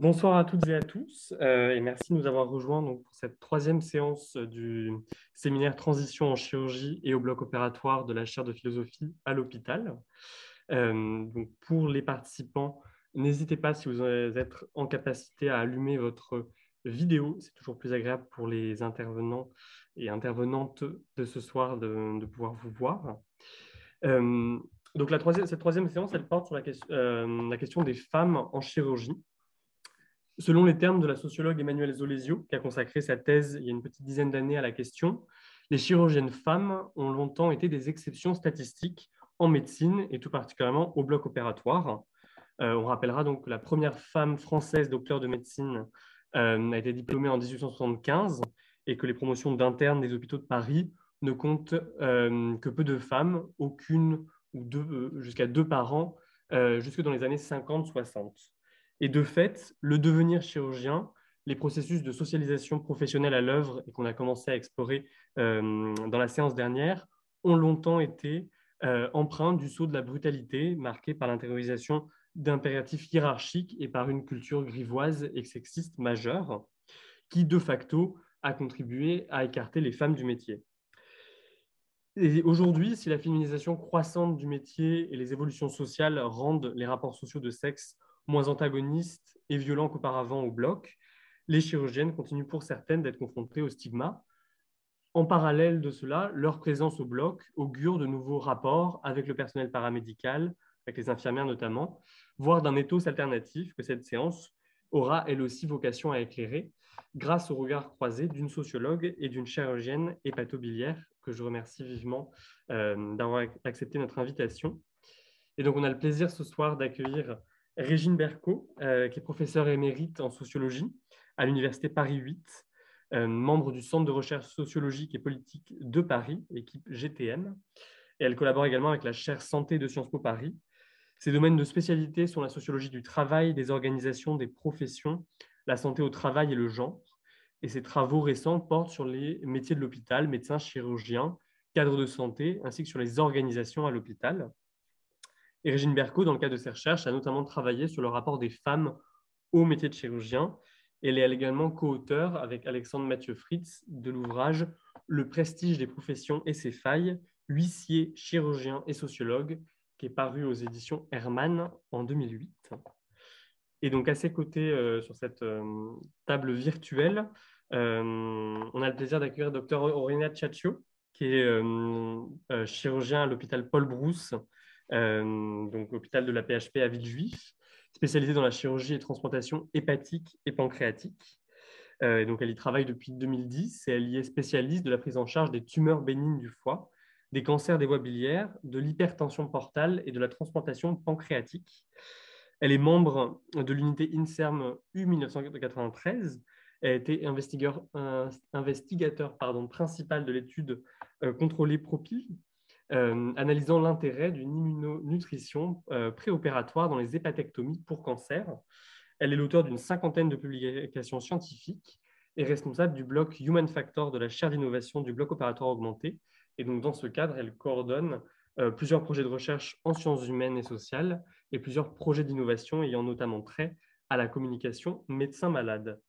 Bonsoir à toutes et à tous euh, et merci de nous avoir rejoints pour cette troisième séance du séminaire Transition en chirurgie et au bloc opératoire de la chaire de philosophie à l'hôpital. Euh, pour les participants, n'hésitez pas si vous êtes en capacité à allumer votre vidéo. C'est toujours plus agréable pour les intervenants et intervenantes de ce soir de, pouvoir vous voir. Euh, donc cette troisième séance, porte sur la question des femmes en chirurgie. Selon les termes de la sociologue Emmanuelle Zolesio, qui a consacré sa thèse il y a une petite dizaine d'années à la question, les chirurgiennes femmes ont longtemps été des exceptions statistiques en médecine et tout particulièrement au bloc opératoire. Euh, on rappellera donc que la première femme française docteur de médecine euh, a été diplômée en 1875 et que les promotions d'internes des hôpitaux de Paris ne comptent euh, que peu de femmes, aucune ou jusqu'à deux par an, jusque dans les années 50-60. Et de fait, le devenir chirurgien, les processus de socialisation professionnelle à l'œuvre et qu'on a commencé à explorer euh, dans la séance dernière ont longtemps été euh, empreints du saut de la brutalité marqué par l'intériorisation d'impératifs hiérarchiques et par une culture grivoise et sexiste majeure qui, de facto, a contribué à écarter les femmes du métier. Aujourd'hui, si la féminisation croissante du métier et les évolutions sociales rendent les rapports sociaux de sexe moins antagonistes et violents qu'auparavant au bloc, les chirurgiennes continuent pour certaines d'être confrontées au stigma. En parallèle de cela, leur présence au bloc augure de nouveaux rapports avec le personnel paramédical, avec les infirmières notamment, voire d'un ethos alternatif que cette séance aura elle aussi vocation à éclairer grâce au regard croisé d'une sociologue et d'une chirurgienne hépatobiliaire que je remercie vivement euh, d'avoir accepté notre invitation. Et donc on a le plaisir ce soir d'accueillir Régine Berco, euh, qui est professeure émérite en sociologie à l'Université Paris 8, euh, membre du Centre de recherche sociologique et politique de Paris, équipe GTM. Et elle collabore également avec la chaire santé de Sciences Po Paris. Ses domaines de spécialité sont la sociologie du travail, des organisations, des professions, la santé au travail et le genre. Et ses travaux récents portent sur les métiers de l'hôpital, médecins, chirurgiens, cadres de santé, ainsi que sur les organisations à l'hôpital. Et Régine Berco, dans le cadre de ses recherches, a notamment travaillé sur le rapport des femmes au métier de chirurgien. Elle est également co-auteur avec Alexandre Mathieu Fritz de l'ouvrage Le prestige des professions et ses failles, huissier, chirurgien et sociologue, qui est paru aux éditions Hermann en 2008. Et donc à ses côtés, euh, sur cette euh, table virtuelle, euh, on a le plaisir d'accueillir Dr Aurélien Tchatcho, qui est chirurgien à l'hôpital Paul Brousse donc hôpital de la PHP à Villejuif, spécialisée dans la chirurgie et transplantation hépatique et pancréatique. Euh, donc elle y travaille depuis 2010 et elle y est spécialiste de la prise en charge des tumeurs bénignes du foie, des cancers des voies biliaires, de l'hypertension portale et de la transplantation pancréatique. Elle est membre de l'unité INSERM U1993. Elle a été investigateur, investigateur principal de l'étude euh, contrôlée PROPIL, euh, analysant l'intérêt d'une immunonutrition euh, préopératoire dans les hépatectomies pour cancer. Elle est l'auteur d'une cinquantaine de publications scientifiques et responsable du bloc Human Factor de la chaire d'innovation du bloc opératoire augmenté. Et donc, dans ce cadre, elle coordonne euh, plusieurs projets de recherche en sciences humaines et sociales et plusieurs projets d'innovation ayant notamment trait à la communication médecin-malade.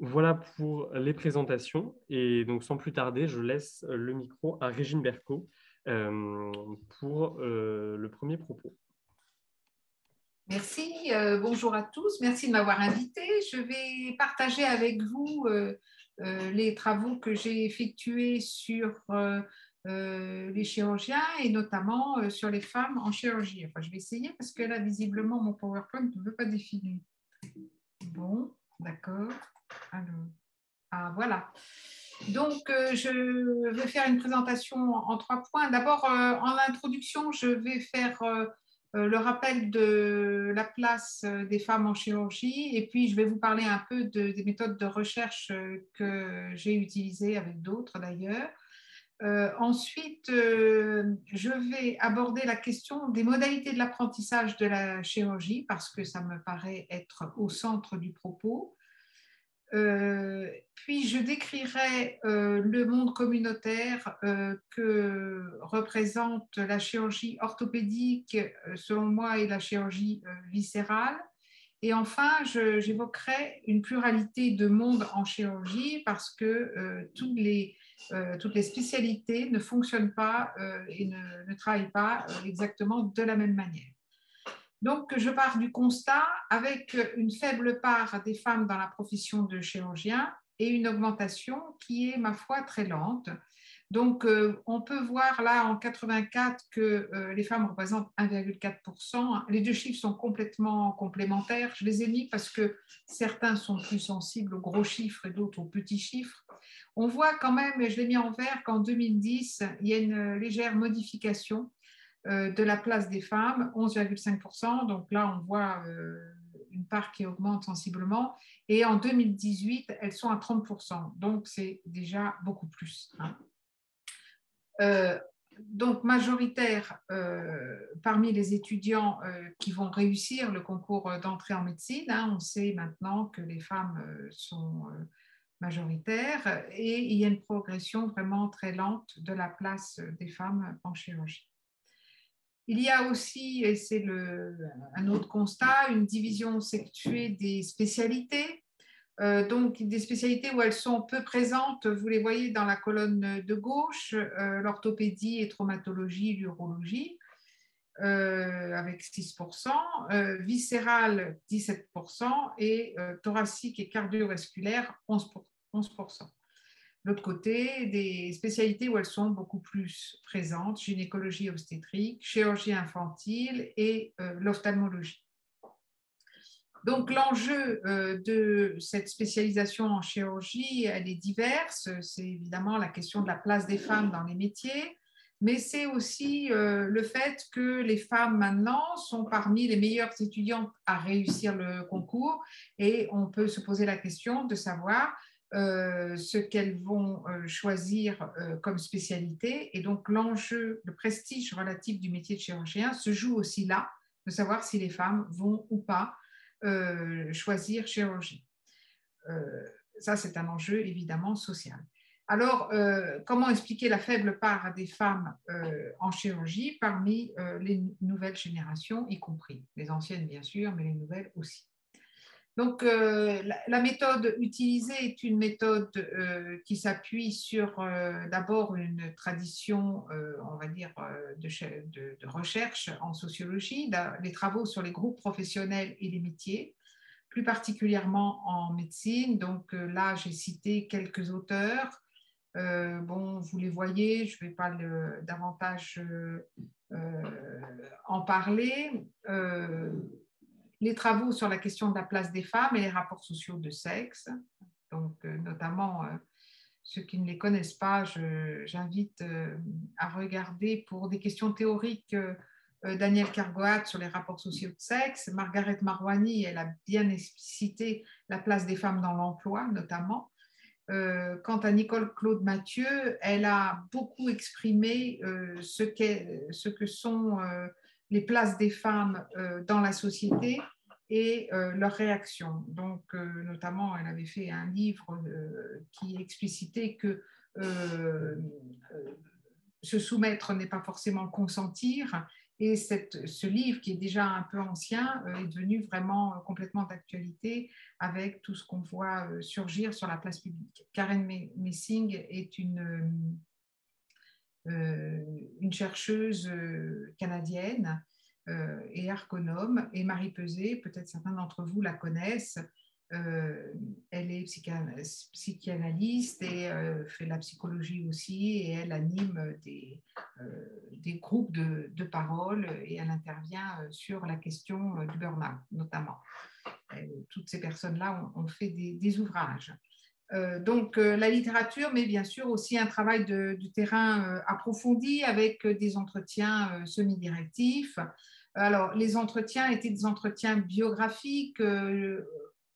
Voilà pour les présentations. Et donc, sans plus tarder, je laisse le micro à Régine Berco, euh, pour euh, le premier propos. Merci, euh, bonjour à tous, merci de m'avoir invité. Je vais partager avec vous les travaux que j'ai effectués sur les chirurgiens et notamment sur les femmes en chirurgie. Enfin, je vais essayer parce que là, visiblement, mon PowerPoint ne veut pas définir. Bon, d'accord. Alors, ah, voilà. Donc, euh, je vais faire une présentation en trois points. D'abord, euh, en introduction, je vais faire euh, le rappel de la place des femmes en chirurgie et puis je vais vous parler un peu des méthodes de recherche que j'ai utilisées avec d'autres d'ailleurs. ensuite, je vais aborder la question des modalités de l'apprentissage de la chirurgie parce que ça me paraît être au centre du propos. Euh, puis je décrirai euh, le monde communautaire euh, que représente la chirurgie orthopédique, selon moi, et la chirurgie viscérale. Et enfin, j'évoquerai une pluralité de mondes en chirurgie parce que toutes, les, spécialités ne fonctionnent pas et ne, ne, travaillent pas exactement de la même manière. Donc, je pars du constat avec une faible part des femmes dans la profession de chirurgien et une augmentation qui est, ma foi, très lente. Donc, euh, on peut voir là en 84 que euh, les femmes représentent 1,4%. Les deux chiffres sont complètement complémentaires. Je les ai mis parce que certains sont plus sensibles aux gros chiffres et d'autres aux petits chiffres. On voit quand même, et je l'ai mis en vert, qu'en 2010, il y a une légère modification de la place des femmes, 11,5%. Donc là, on voit une part qui augmente sensiblement. Et en 2018, elles sont à 30%. Donc c'est déjà beaucoup plus. Hein. Euh, donc majoritaire euh, parmi les étudiants euh, qui vont réussir le concours d'entrée en médecine. Hein, on sait maintenant que les femmes sont majoritaires et il y a une progression vraiment très lente de la place des femmes en chirurgie. Il y a aussi, et c'est un autre constat, une division sexuée des spécialités. Euh, donc des spécialités où elles sont peu présentes, vous les voyez dans la colonne de gauche, euh, l'orthopédie et traumatologie, l'urologie, euh, avec 6%, viscérale 17% et thoracique et cardiovasculaire 11%. 11%. L'autre côté, des spécialités où elles sont beaucoup plus présentes, gynécologie obstétrique, chirurgie infantile et l'ophtalmologie. Donc l'enjeu euh, de cette spécialisation en chirurgie, elle est diverse. C'est évidemment la question de la place des femmes dans les métiers, mais c'est aussi euh, le fait que les femmes maintenant sont parmi les meilleures étudiantes à réussir le concours et on peut se poser la question de savoir euh, ce qu'elles vont choisir comme spécialité. Et donc l'enjeu, le prestige relatif du métier de chirurgien se joue aussi là, de savoir si les femmes vont ou pas euh, choisir chirurgie. Euh, ça, c'est un enjeu évidemment social. Alors, euh, comment expliquer la faible part des femmes en chirurgie parmi les nouvelles générations, y compris les anciennes bien sûr, mais les nouvelles aussi? Donc, euh, la, méthode utilisée est une méthode euh, qui s'appuie sur euh, d'abord une tradition, on va dire, de, recherche en sociologie, les travaux sur les groupes professionnels et les métiers, plus particulièrement en médecine. Donc là, j'ai cité quelques auteurs. bon, vous les voyez, je ne vais pas davantage en parler les travaux sur la question de la place des femmes et les rapports sociaux de sexe. Donc, euh, notamment, euh, ceux qui ne les connaissent pas, j'invite euh, à regarder pour des questions théoriques Daniel Cargoat sur les rapports sociaux de sexe. Margaret Marouani, elle a bien explicité la place des femmes dans l'emploi, notamment. quant à Nicole Claude Mathieu, elle a beaucoup exprimé ce, ce, que sont les places des femmes dans la société et euh, leurs réactions. Donc, euh, notamment, elle avait fait un livre euh, qui explicitait que se soumettre n'est pas forcément consentir. Et cette, ce livre, qui est déjà un peu ancien, est devenu vraiment complètement d'actualité avec tout ce qu'on voit surgir sur la place publique. Karen Messing est une, une chercheuse canadienne euh, et ergonome. Et Marie Peset, peut-être certains d'entre vous la connaissent. Euh, elle est psychanalyste et euh, fait la psychologie aussi et elle anime des, des groupes de, de, parole et elle intervient sur la question du burn-out notamment. toutes ces personnes-là ont, fait des, ouvrages. Donc la littérature, mais bien sûr aussi un travail de, terrain approfondi avec des entretiens semi-directifs, alors, les entretiens étaient des entretiens biographiques euh,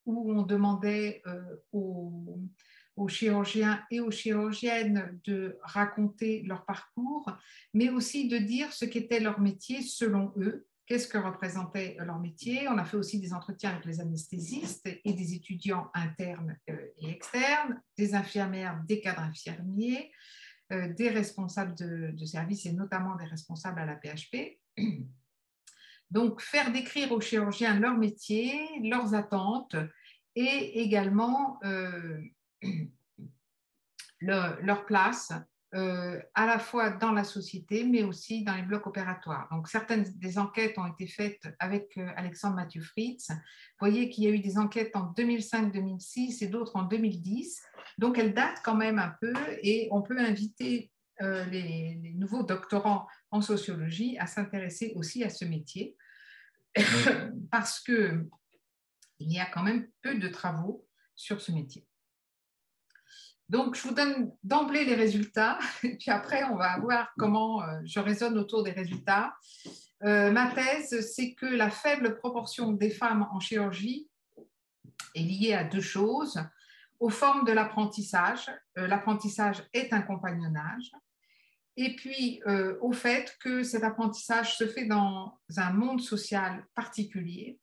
où on demandait euh, aux, chirurgiens et aux chirurgiennes de raconter leur parcours, mais aussi de dire ce qu'était leur métier selon eux, qu'est-ce que représentait leur métier. On a fait aussi des entretiens avec les anesthésistes et des étudiants internes euh, et externes, des infirmières, des cadres infirmiers, des responsables de, de service et notamment des responsables à la PHP. Donc, faire décrire aux chirurgiens leur métier, leurs attentes et également euh, leur place euh, à la fois dans la société, mais aussi dans les blocs opératoires. Donc, certaines des enquêtes ont été faites avec euh, Alexandre Mathieu Fritz. Vous voyez qu'il y a eu des enquêtes en 2005-2006 et d'autres en 2010. Donc, elles datent quand même un peu et on peut inviter euh, les, nouveaux doctorants en sociologie à s'intéresser aussi à ce métier parce qu'il y a quand même peu de travaux sur ce métier. Donc, je vous donne d'emblée les résultats, et puis après, on va voir comment euh, je raisonne autour des résultats. Euh, ma thèse, c'est que la faible proportion des femmes en chirurgie est liée à deux choses. Aux formes de l'apprentissage, euh, l'apprentissage est un compagnonnage, et puis au fait que cet apprentissage se fait dans un monde social particulier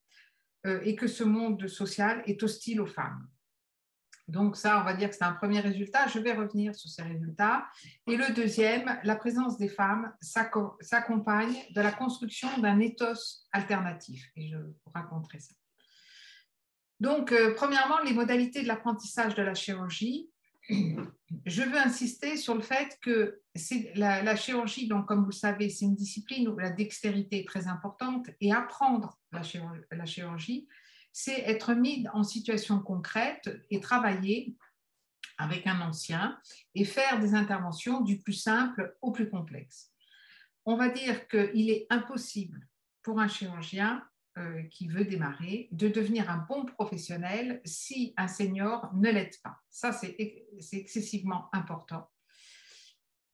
et que ce monde social est hostile aux femmes. Donc ça, on va dire que c'est un premier résultat. Je vais revenir sur ces résultats. Et le deuxième, la présence des femmes s'accompagne de la construction d'un ethos alternatif. Et je vous raconterai ça. Donc, euh, premièrement, les modalités de l'apprentissage de la chirurgie. Je veux insister sur le fait que la, chirurgie, donc, comme vous le savez, c'est une discipline où la dextérité est très importante et apprendre la chirurgie c'est être mis en situation concrète et travailler avec un ancien et faire des interventions du plus simple au plus complexe. On va dire qu'il est impossible pour un chirurgien euh, qui veut démarrer de devenir un bon professionnel si un senior ne l'aide pas. Ça, c'est excessivement important.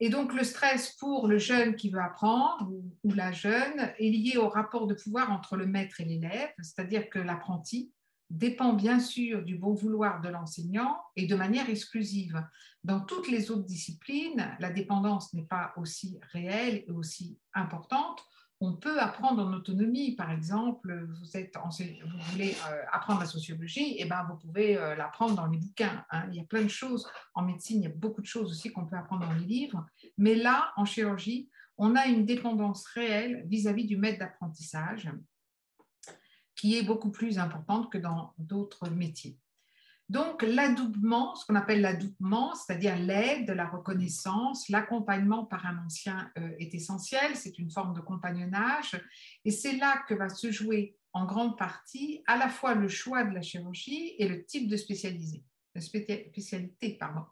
Et donc, le stress pour le jeune qui veut apprendre ou, la jeune est lié au rapport de pouvoir entre le maître et l'élève, c'est-à-dire que l'apprenti dépend bien sûr du bon vouloir de l'enseignant et de manière exclusive. Dans toutes les autres disciplines, la dépendance n'est pas aussi réelle et aussi importante on peut apprendre en autonomie. Par exemple, vous, voulez euh, apprendre la sociologie, et eh ben, vous pouvez euh, l'apprendre dans les bouquins. Hein. Il y a plein de choses. En médecine, il y a beaucoup de choses aussi qu'on peut apprendre dans les livres. Mais là, en chirurgie, on a une dépendance réelle vis-à-vis du maître d'apprentissage qui est beaucoup plus importante que dans d'autres métiers. Donc, l'adoubement, ce qu'on appelle l'adoubement, c'est-à-dire l'aide, la reconnaissance, l'accompagnement par un ancien euh, est essentiel. C'est une forme de compagnonnage. Et c'est là que va se jouer en grande partie à la fois le choix de la chirurgie et le type de, spécialisé, de spécialité. Pardon.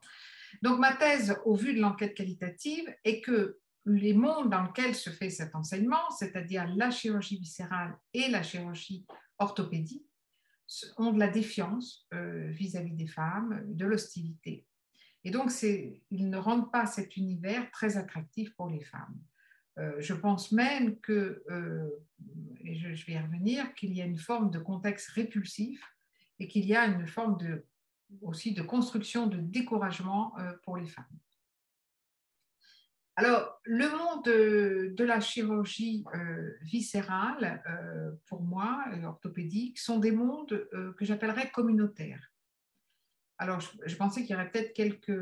Donc, ma thèse, au vu de l'enquête qualitative, est que les mondes dans lesquels se fait cet enseignement, c'est-à-dire la chirurgie viscérale et la chirurgie orthopédique, ont de la défiance euh, vis-à-vis des femmes, de l'hostilité. Et donc, ils ne rendent pas cet univers très attractif pour les femmes. Euh, je pense même que, euh, et je, vais y revenir, qu'il y a une forme de contexte répulsif et qu'il y a une forme de, aussi de construction de découragement pour les femmes. Alors, le monde de, la chirurgie euh, viscérale, euh, pour moi, orthopédique, sont des mondes euh, que j'appellerais communautaires. Alors, je, pensais qu'il y aurait peut-être quelques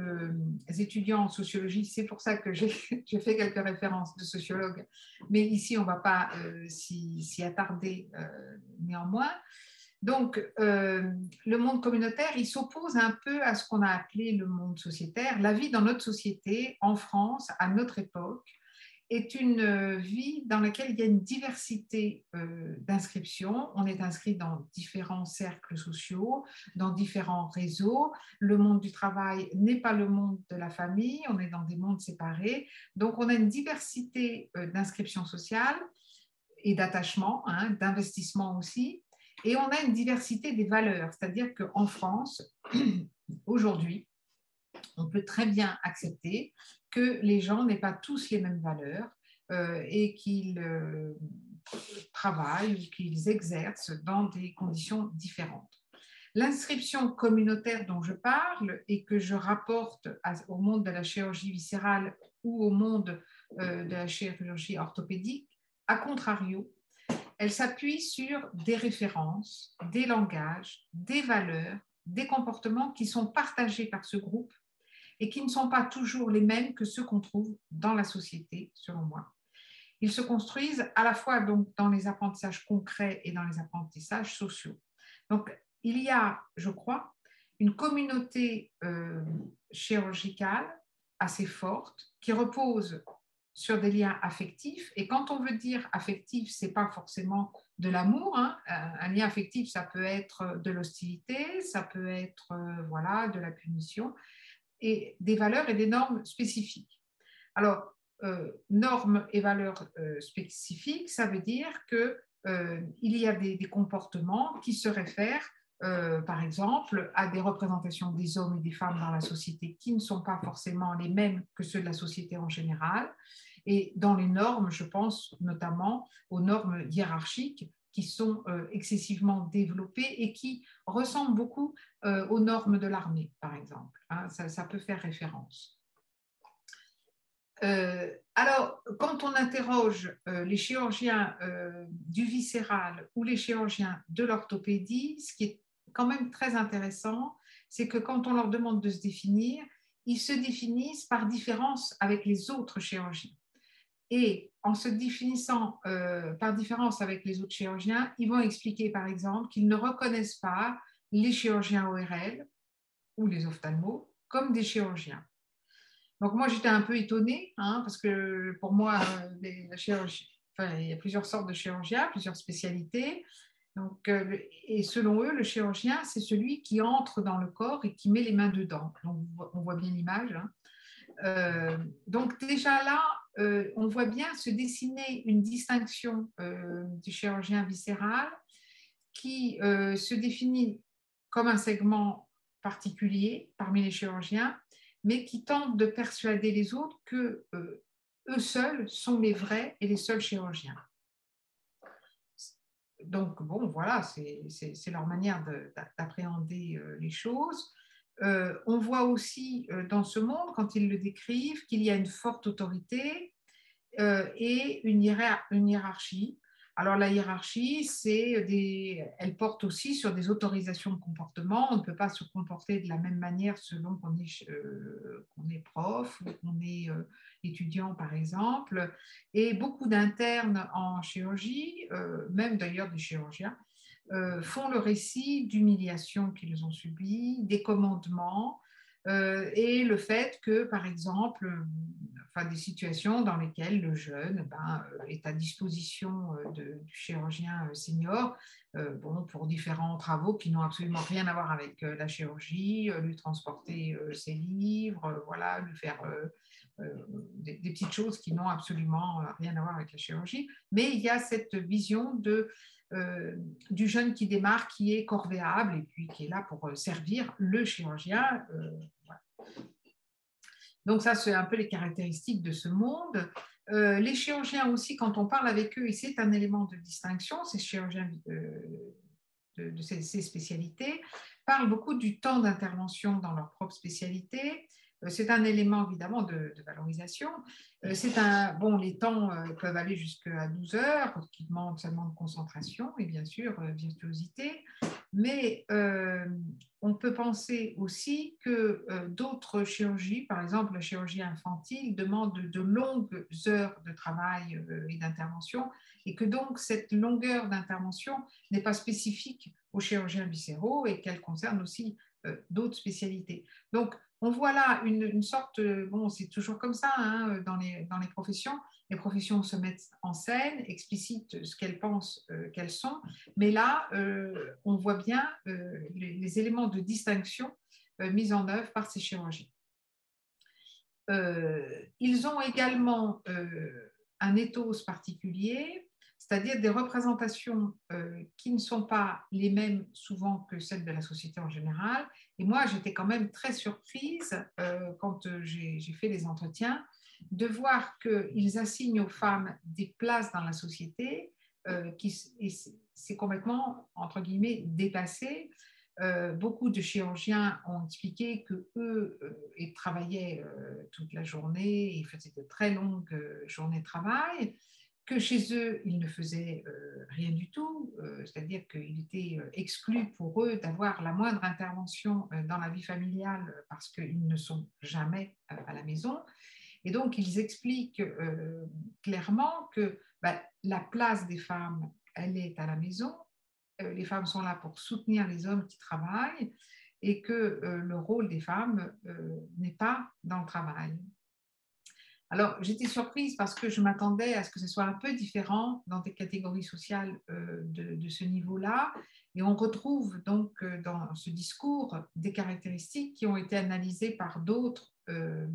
étudiants en sociologie, c'est pour ça que j'ai fait quelques références de sociologues, mais ici, on ne va pas s'y attarder néanmoins. Donc, euh, le monde communautaire, il s'oppose un peu à ce qu'on a appelé le monde sociétaire. La vie dans notre société, en France, à notre époque, est une euh, vie dans laquelle il y a une diversité euh, d'inscriptions. On est inscrit dans différents cercles sociaux, dans différents réseaux. Le monde du travail n'est pas le monde de la famille, on est dans des mondes séparés. Donc, on a une diversité d'inscriptions sociales et d'attachement, hein, d'investissement aussi. Et on a une diversité des valeurs, c'est-à-dire qu'en France, aujourd'hui, on peut très bien accepter que les gens n'aient pas tous les mêmes valeurs euh, et qu'ils euh, travaillent qu'ils exercent dans des conditions différentes. L'inscription communautaire dont je parle et que je rapporte au monde de la chirurgie viscérale ou au monde euh, de la chirurgie orthopédique, à contrario, elle s'appuie sur des références, des langages, des valeurs, des comportements qui sont partagés par ce groupe et qui ne sont pas toujours les mêmes que ceux qu'on trouve dans la société, selon moi. ils se construisent à la fois donc dans les apprentissages concrets et dans les apprentissages sociaux. Donc, il y a, je crois, une communauté euh, chirurgicale assez forte qui repose sur des liens affectifs. Et quand on veut dire affectif, c'est pas forcément de l'amour. Hein. Un lien affectif, ça peut être de l'hostilité, ça peut être euh, voilà de la punition, et des valeurs et des normes spécifiques. Alors, euh, normes et valeurs euh, spécifiques, ça veut dire que il y a des, des, comportements qui se réfèrent par exemple, à des représentations des hommes et des femmes dans la société qui ne sont pas forcément les mêmes que ceux de la société en général. Et dans les normes, je pense notamment aux normes hiérarchiques qui sont euh, excessivement développées et qui ressemblent beaucoup euh, aux normes de l'armée, par exemple. Hein. ça, peut faire référence. Euh, alors, quand on interroge les chirurgiens du viscéral ou les chirurgiens de l'orthopédie, ce qui est quand même très intéressant, c'est que quand on leur demande de se définir, ils se définissent par différence avec les autres chirurgiens. Et en se définissant euh, par différence avec les autres chirurgiens, ils vont expliquer par exemple qu'ils ne reconnaissent pas les chirurgiens ORL ou les ophtalmos comme des chirurgiens. Donc moi j'étais un peu étonnée hein, parce que pour moi euh, il y a plusieurs sortes de chirurgiens, plusieurs spécialités. Euh, et selon eux, le chirurgien, c'est celui qui entre dans le corps et qui met les mains dedans. On voit bien l'image. Hein. donc déjà là, euh, on voit bien se dessiner une distinction euh, du chirurgien viscéral qui euh, se définit comme un segment particulier parmi les chirurgiens, mais qui tente de persuader les autres que eux seuls sont les vrais et les seuls chirurgiens. Donc, bon, voilà, c'est leur manière d'appréhender les choses. Euh, on voit aussi euh, dans ce monde, quand ils le décrivent, qu'il y a une forte autorité euh, et une, hiérarchie. Alors la hiérarchie, c'est elle porte aussi sur des autorisations de comportement. On ne peut pas se comporter de la même manière selon qu'on est, est, prof ou qu'on est étudiant, par exemple. Et beaucoup d'internes en chirurgie, même d'ailleurs des chirurgiens, euh, font le récit d'humiliations qu'ils ont subies, des commandements, euh, et le fait que, par exemple, euh, des situations dans lesquelles le jeune ben, est à disposition de, du chirurgien senior bon, pour différents travaux qui n'ont absolument rien à voir avec la chirurgie, lui transporter ses livres, voilà, lui faire des, petites choses qui n'ont absolument rien à voir avec la chirurgie. Mais il y a cette vision de euh, du jeune qui démarre, qui est corvéable et puis qui est là pour euh, servir le chirurgien. Euh, Donc ça, c'est un peu les caractéristiques de ce monde. les chirurgiens aussi, quand on parle avec eux, et c'est un élément de distinction, ces chirurgiens de, ces, spécialités, parlent beaucoup du temps d'intervention dans leur propre spécialité. C'est un élément évidemment de, valorisation, euh, c'est un, bon, les temps euh, peuvent aller jusqu'à 12 heures, qui demandent, ça demande concentration et bien sûr euh, virtuosité, mais on peut penser aussi que d'autres chirurgies, par exemple la chirurgie infantile, demandent de longues heures de travail et d'intervention, et que donc cette longueur d'intervention n'est pas spécifique aux chirurgiens viscéraux et qu'elle concerne aussi d'autres spécialités. Donc, on voit là une, sorte, bon, c'est toujours comme ça hein, dans, les, dans les professions, les professions se mettent en scène, explicitent ce qu'elles pensent euh, qu'elles sont, mais là, euh, on voit bien euh, les, éléments de distinction mis en œuvre par ces chirurgiens. ils ont également un ethos particulier, c'est-à-dire des représentations qui ne sont pas les mêmes souvent que celles de la société en général, et moi, j'étais quand même très surprise euh, quand euh, j'ai fait les entretiens de voir qu'ils assignent aux femmes des places dans la société euh, qui c'est complètement, entre guillemets, dépassé. beaucoup de chirurgiens ont expliqué que eux ils travaillaient toute la journée, ils faisaient de très longues journées de travail, que chez eux, ils ne faisaient euh, rien du tout, euh, c'est-à-dire qu'il était euh, exclu pour eux d'avoir la moindre intervention dans la vie familiale parce qu'ils ne sont jamais à la maison. Et donc, ils expliquent clairement que bah, la place des femmes, elle est à la maison. les femmes sont là pour soutenir les hommes qui travaillent et que le rôle des femmes n'est pas dans le travail. Alors, j'étais surprise parce que je m'attendais à ce que ce soit un peu différent dans des catégories sociales euh, de, ce niveau-là. Et on retrouve donc euh, dans ce discours des caractéristiques qui ont été analysées par d'autres euh,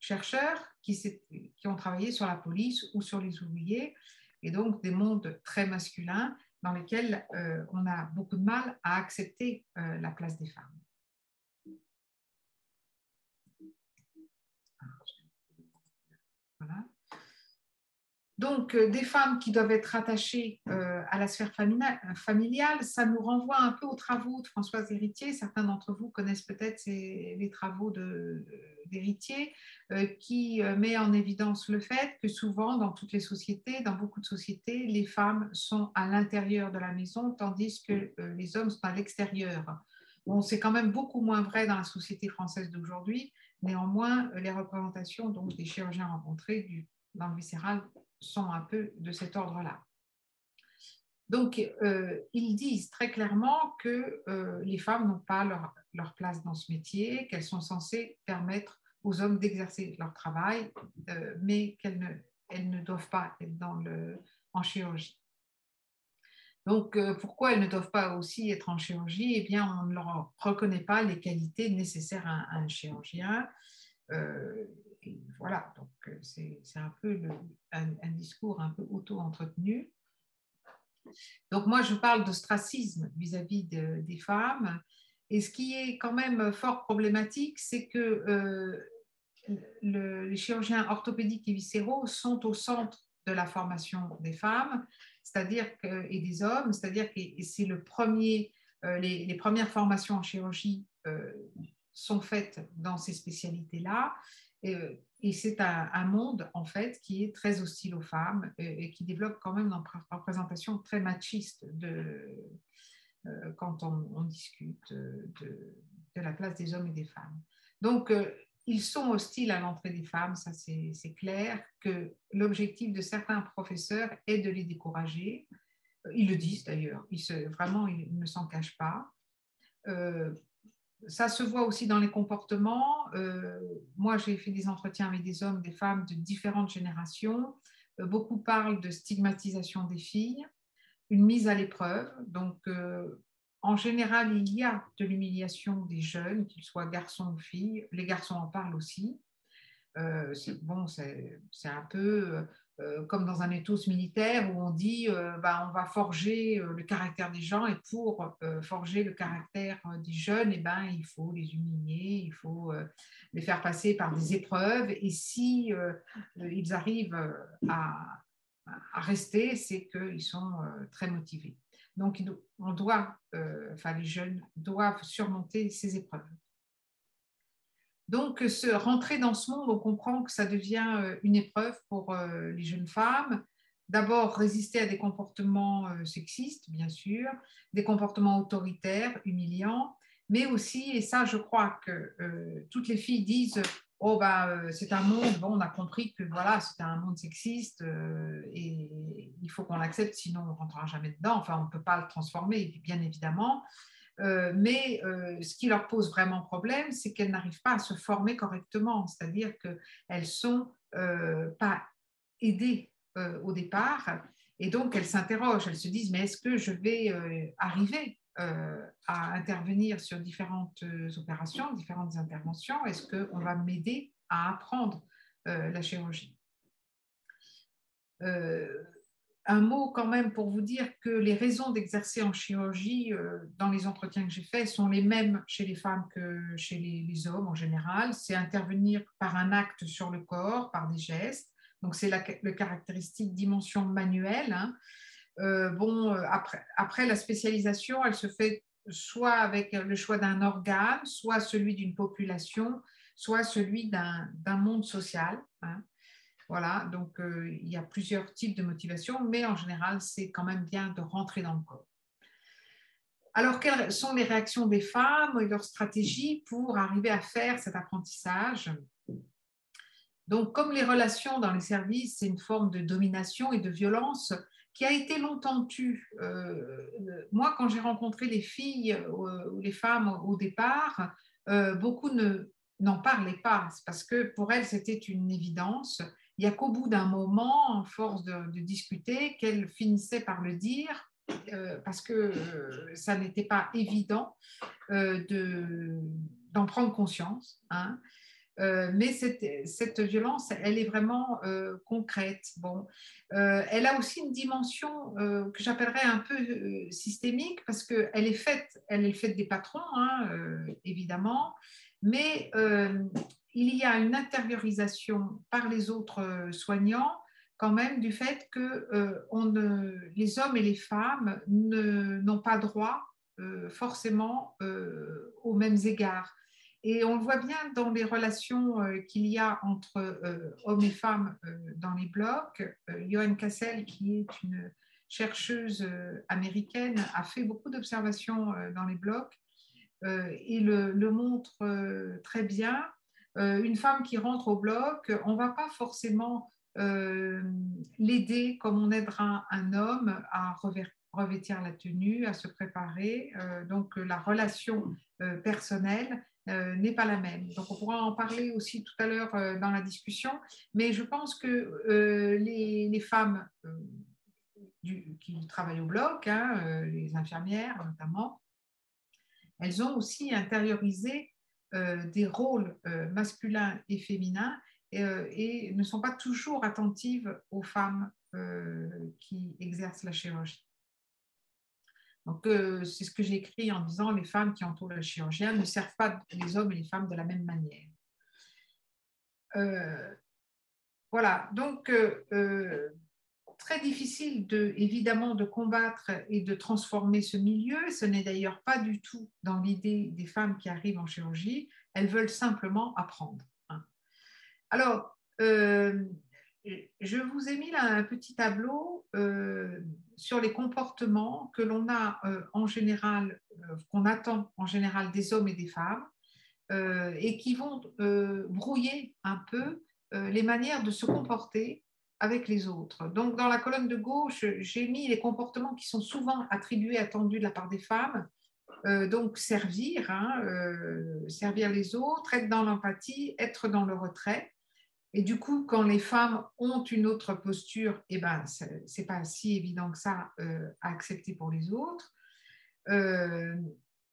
chercheurs qui, qui, ont travaillé sur la police ou sur les ouvriers, et donc des mondes très masculins dans lesquels on a beaucoup de mal à accepter la place des femmes. Donc, euh, des femmes qui doivent être attachées euh, à la sphère familiale, ça nous renvoie un peu aux travaux de Françoise Héritier. Certains d'entre vous connaissent peut-être les travaux d'Héritier, euh, qui met en évidence le fait que souvent, dans toutes les sociétés, dans beaucoup de sociétés, les femmes sont à l'intérieur de la maison, tandis que les hommes sont à l'extérieur. Bon, c'est quand même beaucoup moins vrai dans la société française d'aujourd'hui, Néanmoins, les représentations donc, des chirurgiens rencontrés dans le viscéral sont un peu de cet ordre-là. Donc, euh, ils disent très clairement que euh, les femmes n'ont pas leur, place dans ce métier, qu'elles sont censées permettre aux hommes d'exercer leur travail, euh, mais qu'elles ne, doivent pas être dans le, en chirurgie. Donc, pourquoi elles ne doivent pas aussi être en chirurgie? Eh bien, on ne leur reconnaît pas les qualités nécessaires à, un chirurgien. Euh, voilà, donc euh, c'est un peu un, discours un peu auto-entretenu. Donc, moi, je parle d'ostracisme vis-à-vis des femmes. Et ce qui est quand même fort problématique, c'est que les chirurgiens orthopédiques et viscéraux sont au centre de la formation des femmes c'est-à-dire et des hommes, c'est-à-dire que c'est le premier, euh, les, premières formations en chirurgie euh, sont faites dans ces spécialités-là. Et, euh, c'est un, monde, en fait, qui est très hostile aux femmes et, qui développe quand même une représentation très machiste de, quand on, discute de, de, la place des hommes et des femmes. Donc, ils sont hostiles à l'entrée des femmes, ça c'est clair, que l'objectif de certains professeurs est de les décourager. Euh, ils le disent d'ailleurs, vraiment, ils ne s'en cachent pas. Euh, ça se voit aussi dans les comportements. Euh, moi, j'ai fait des entretiens avec des hommes, des femmes de différentes générations. beaucoup parlent de stigmatisation des filles, une mise à l'épreuve. Donc, en général, il y a de l'humiliation des jeunes, qu'ils soient garçons ou filles. Les garçons en parlent aussi. Euh, bon, c'est un peu euh, comme dans un ethos militaire où on dit euh, bah, on va forger le caractère des gens et pour forger le caractère des jeunes, eh ben, il faut les humilier, il faut les faire passer par des épreuves. Et si ils arrivent à, à rester, c'est qu'ils sont très motivés. Donc, on doit, euh, les jeunes doivent surmonter ces épreuves. Donc, se rentrer dans ce monde, on comprend que ça devient euh, une épreuve pour euh, les jeunes femmes. D'abord, résister à des comportements sexistes, bien sûr, des comportements autoritaires, humiliants, mais aussi, et ça, je crois que toutes les filles disent oh euh, c'est un monde, bon, on a compris que voilà, c'est un monde sexiste euh, et il faut qu'on l'accepte, sinon on ne rentrera jamais dedans. Enfin, on ne peut pas le transformer, bien évidemment. Euh, mais ce qui leur pose vraiment problème, c'est qu'elles n'arrivent pas à se former correctement, c'est-à-dire qu'elles ne sont pas aidées au départ. Et donc elles s'interrogent, elles se disent mais est-ce que je vais arriver euh, à intervenir sur différentes euh, opérations, différentes interventions? Est-ce qu'on va m'aider à apprendre euh, la chirurgie? Un mot quand même pour vous dire que les raisons d'exercer en chirurgie, dans les entretiens que j'ai faits, sont les mêmes chez les femmes que chez les, hommes en général. C'est intervenir par un acte sur le corps, par des gestes. Donc c'est la, caractéristique dimension manuelle. Hein. Euh, bon, euh, après, après, la spécialisation, elle se fait soit avec le choix d'un organe, soit celui d'une population, soit celui d'un monde social. Hein. Voilà, donc euh, il y a plusieurs types de motivations, mais en général, c'est quand même bien de rentrer dans le corps. Alors, quelles sont les réactions des femmes et leurs stratégies pour arriver à faire cet apprentissage? Donc, comme les relations dans les services, c'est une forme de domination et de violence qui a été longtemps tue. Euh, moi, quand j'ai rencontré les filles ou les femmes au départ, beaucoup n'en parlaient pas, parce que pour elles, c'était une évidence. Il n'y a qu'au bout d'un moment, en force de, discuter, qu'elles finissaient par le dire, parce que ça n'était pas évident d'en prendre conscience. Hein. Euh, mais cette, violence, elle est vraiment euh, concrète. Bon, euh, elle a aussi une dimension que j'appellerais un peu systémique parce qu'elle est faite, elle est faite des patrons, hein, évidemment, mais il y a une intériorisation par les autres soignants quand même du fait que ne, les hommes et les femmes n'ont pas droit forcément aux mêmes égards. Et on le voit bien dans les relations euh, qu'il y a entre euh, hommes et femmes euh, dans les blocs. Johan Cassel, qui est une chercheuse américaine, a fait beaucoup d'observations dans les blocs et le montre très bien. Une femme qui rentre au bloc, on ne va pas forcément l'aider comme on aidera un homme à revêtir la tenue, à se préparer. donc la relation personnelle euh, n'est pas la même. Donc on pourra en parler aussi tout à l'heure euh, dans la discussion, mais je pense que euh, les, femmes qui travaillent au bloc, hein, les infirmières notamment, elles ont aussi intériorisé des rôles masculins et féminins et, ne sont pas toujours attentives aux femmes qui exercent la chirurgie. Donc, euh, c'est ce que j'ai écrit en disant les femmes qui entourent le chirurgien ne servent pas les hommes et les femmes de la même manière. Euh, voilà, donc euh, très difficile de, évidemment de combattre et de transformer ce milieu. Ce n'est d'ailleurs pas du tout dans l'idée des femmes qui arrivent en chirurgie. Elles veulent simplement apprendre. Hein. Alors, je vous ai mis un petit tableau euh, sur les comportements que l'on a euh, en général, euh, qu'on attend en général des hommes et des femmes, et qui vont brouiller un peu les manières de se comporter avec les autres. Donc, dans la colonne de gauche, j'ai mis les comportements qui sont souvent attribués, attendus de la part des femmes. donc, servir, hein, servir les autres, être dans l'empathie, être dans le retrait. Et du coup, quand les femmes ont une autre posture, eh ben, ce n'est pas si évident que ça euh, à accepter pour les autres.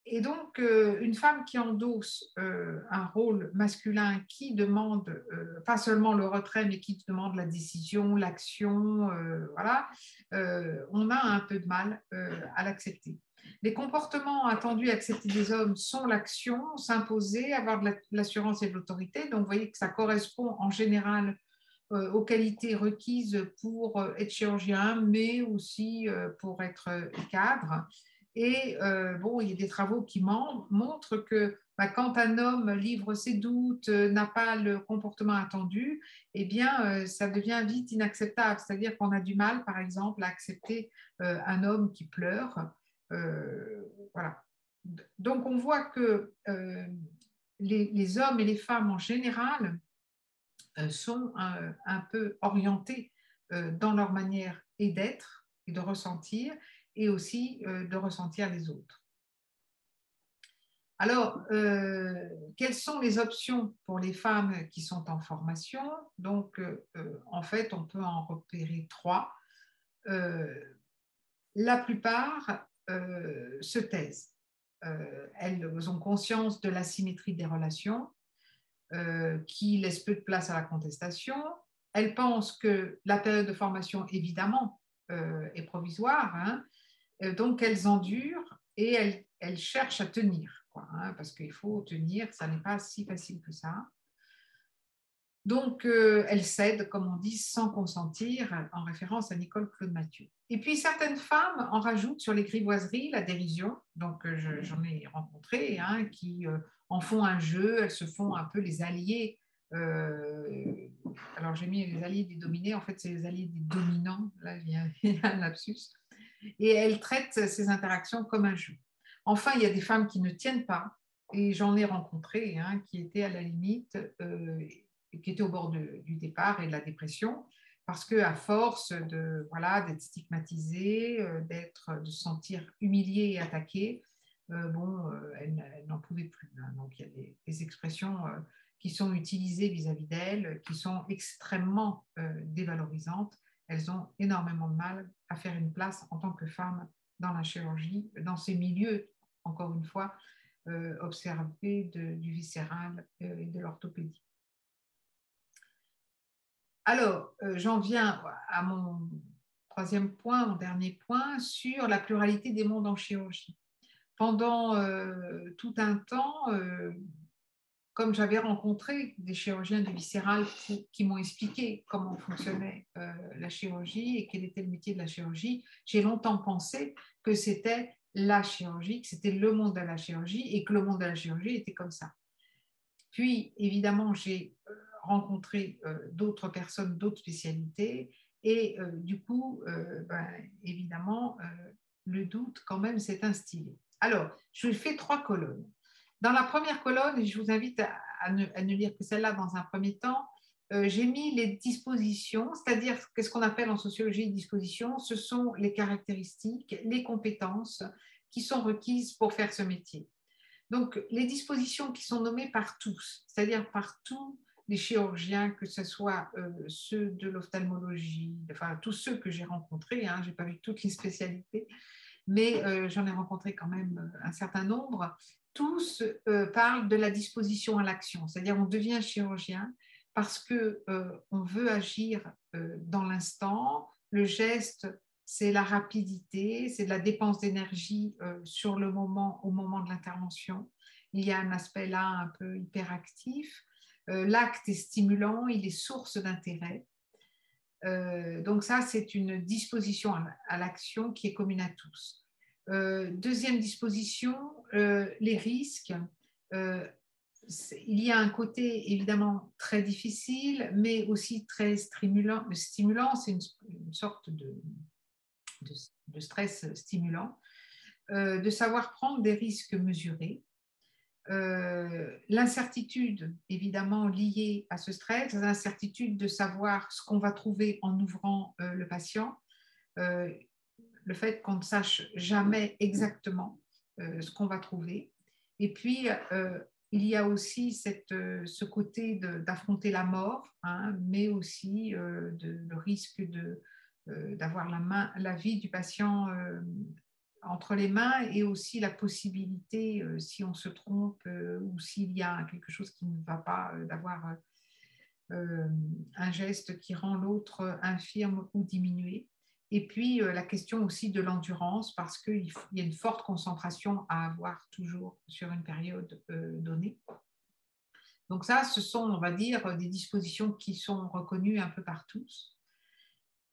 Euh, et donc, euh, une femme qui endosse un rôle masculin qui demande pas seulement le retrait, mais qui demande la décision, l'action, voilà, on a un peu de mal à l'accepter. Les comportements attendus acceptés des hommes sont l'action, s'imposer, avoir de l'assurance et de l'autorité. Donc, vous voyez que ça correspond en général euh, aux qualités requises pour euh, être chirurgien, mais aussi euh, pour être cadre. Et bon, il y a des travaux qui montrent que bah, quand un homme livre ses doutes, n'a pas le comportement attendu, eh bien, ça devient vite inacceptable. C'est-à-dire qu'on a du mal, par exemple, à accepter un homme qui pleure euh, voilà. Donc on voit que euh, les, hommes et les femmes en général euh, sont un, peu orientés dans leur manière et d'être et de ressentir et aussi de ressentir les autres. Alors, quelles sont les options pour les femmes qui sont en formation? Donc, en fait, on peut en repérer trois. la plupart euh, se taisent. Euh, elles ont conscience de l'asymétrie des relations euh, qui laisse peu de place à la contestation. Elles pensent que la période de formation, évidemment, est provisoire, hein. Donc elles endurent et elles, elles cherchent à tenir, hein, parce qu'il faut tenir, ça n'est pas si facile que ça. Donc, euh, elle cède, comme on dit, sans consentir, en référence à Nicole Claude Mathieu. Et puis, certaines femmes en rajoutent sur les grivoiseries la dérision. Donc, euh, j'en ai rencontré hein, qui euh, en font un jeu, elles se font un peu les alliés. alors, j'ai mis les alliés des dominés, en fait, c'est les alliés des dominants. Là, il y a, un lapsus. Et elles traitent ces interactions comme un jeu. Enfin, il y a des femmes qui ne tiennent pas, et j'en ai rencontré, hein, qui étaient à la limite qui était au bord du départ et de la dépression, parce que à force de voilà d'être stigmatisée, d'être de se sentir humiliée et attaquée, bon, elle, n'en pouvait plus. Hein. Donc il y a des, expressions qui sont utilisées vis-à-vis d'elle, qui sont extrêmement dévalorisantes. Elles ont énormément de mal à faire une place en tant que femme dans la chirurgie, dans ces milieux, encore une fois, euh, observés du viscéral euh, et de l'orthopédie. Alors, euh, j'en viens à mon troisième point, mon dernier point, sur la pluralité des mondes en chirurgie. Pendant tout un temps, comme j'avais rencontré des chirurgiens du viscéral qui, m'ont expliqué comment fonctionnait la chirurgie et quel était le métier de la chirurgie, j'ai longtemps pensé que c'était la chirurgie, que c'était le monde de la chirurgie et que le monde de la chirurgie était comme ça. Puis, évidemment, j'ai euh, rencontré euh, d'autres personnes, d'autres spécialités et euh, du coup, ben, évidemment, le doute quand même s'est instillé. Alors, je fais trois colonnes. Dans la première colonne, je vous invite à, ne, lire que celle-là dans un premier temps, j'ai mis les dispositions, c'est-à-dire qu'est-ce qu'on appelle en sociologie dispositions, ce sont les caractéristiques, les compétences qui sont requises pour faire ce métier. Donc, les dispositions qui sont nommées par tous, c'est-à-dire par tous les chirurgiens, que ce soit euh, ceux de l'ophtalmologie, enfin tous ceux que j'ai rencontrés, hein, je n'ai pas vu toutes les spécialités, mais euh, j'en ai rencontré quand même euh, un certain nombre, tous parlent de la disposition à l'action, c'est-à-dire on devient chirurgien parce que on veut agir dans l'instant, le geste c'est la rapidité, c'est de la dépense d'énergie euh, sur le moment, au moment de l'intervention. Il y a un aspect là un peu hyperactif. Euh, l'acte est stimulant, il est source d'intérêt. Euh, donc ça, c'est une disposition à, l'action qui est commune à tous. Deuxième disposition, les risques. il y a un côté évidemment très difficile, mais aussi très stimulant. stimulant c'est une, sorte de, stress stimulant, euh, de savoir prendre des risques mesurés, euh, l'incertitude évidemment liée à ce stress, l'incertitude de savoir ce qu'on va trouver en ouvrant euh, le patient, le fait qu'on ne sache jamais exactement ce qu'on va trouver. Et puis, il y a aussi cette, ce côté d'affronter la mort, hein, mais aussi le risque euh, d'avoir la, vie du patient euh, entre les mains et aussi la possibilité, euh, si on se trompe ou s'il y a quelque chose qui ne va pas, d'avoir un geste qui rend l'autre infirme ou diminué. Et puis la question aussi de l'endurance, parce qu'il y a une forte concentration à avoir toujours sur une période donnée. Donc ça, ce sont, on va dire, des dispositions qui sont reconnues un peu par tous.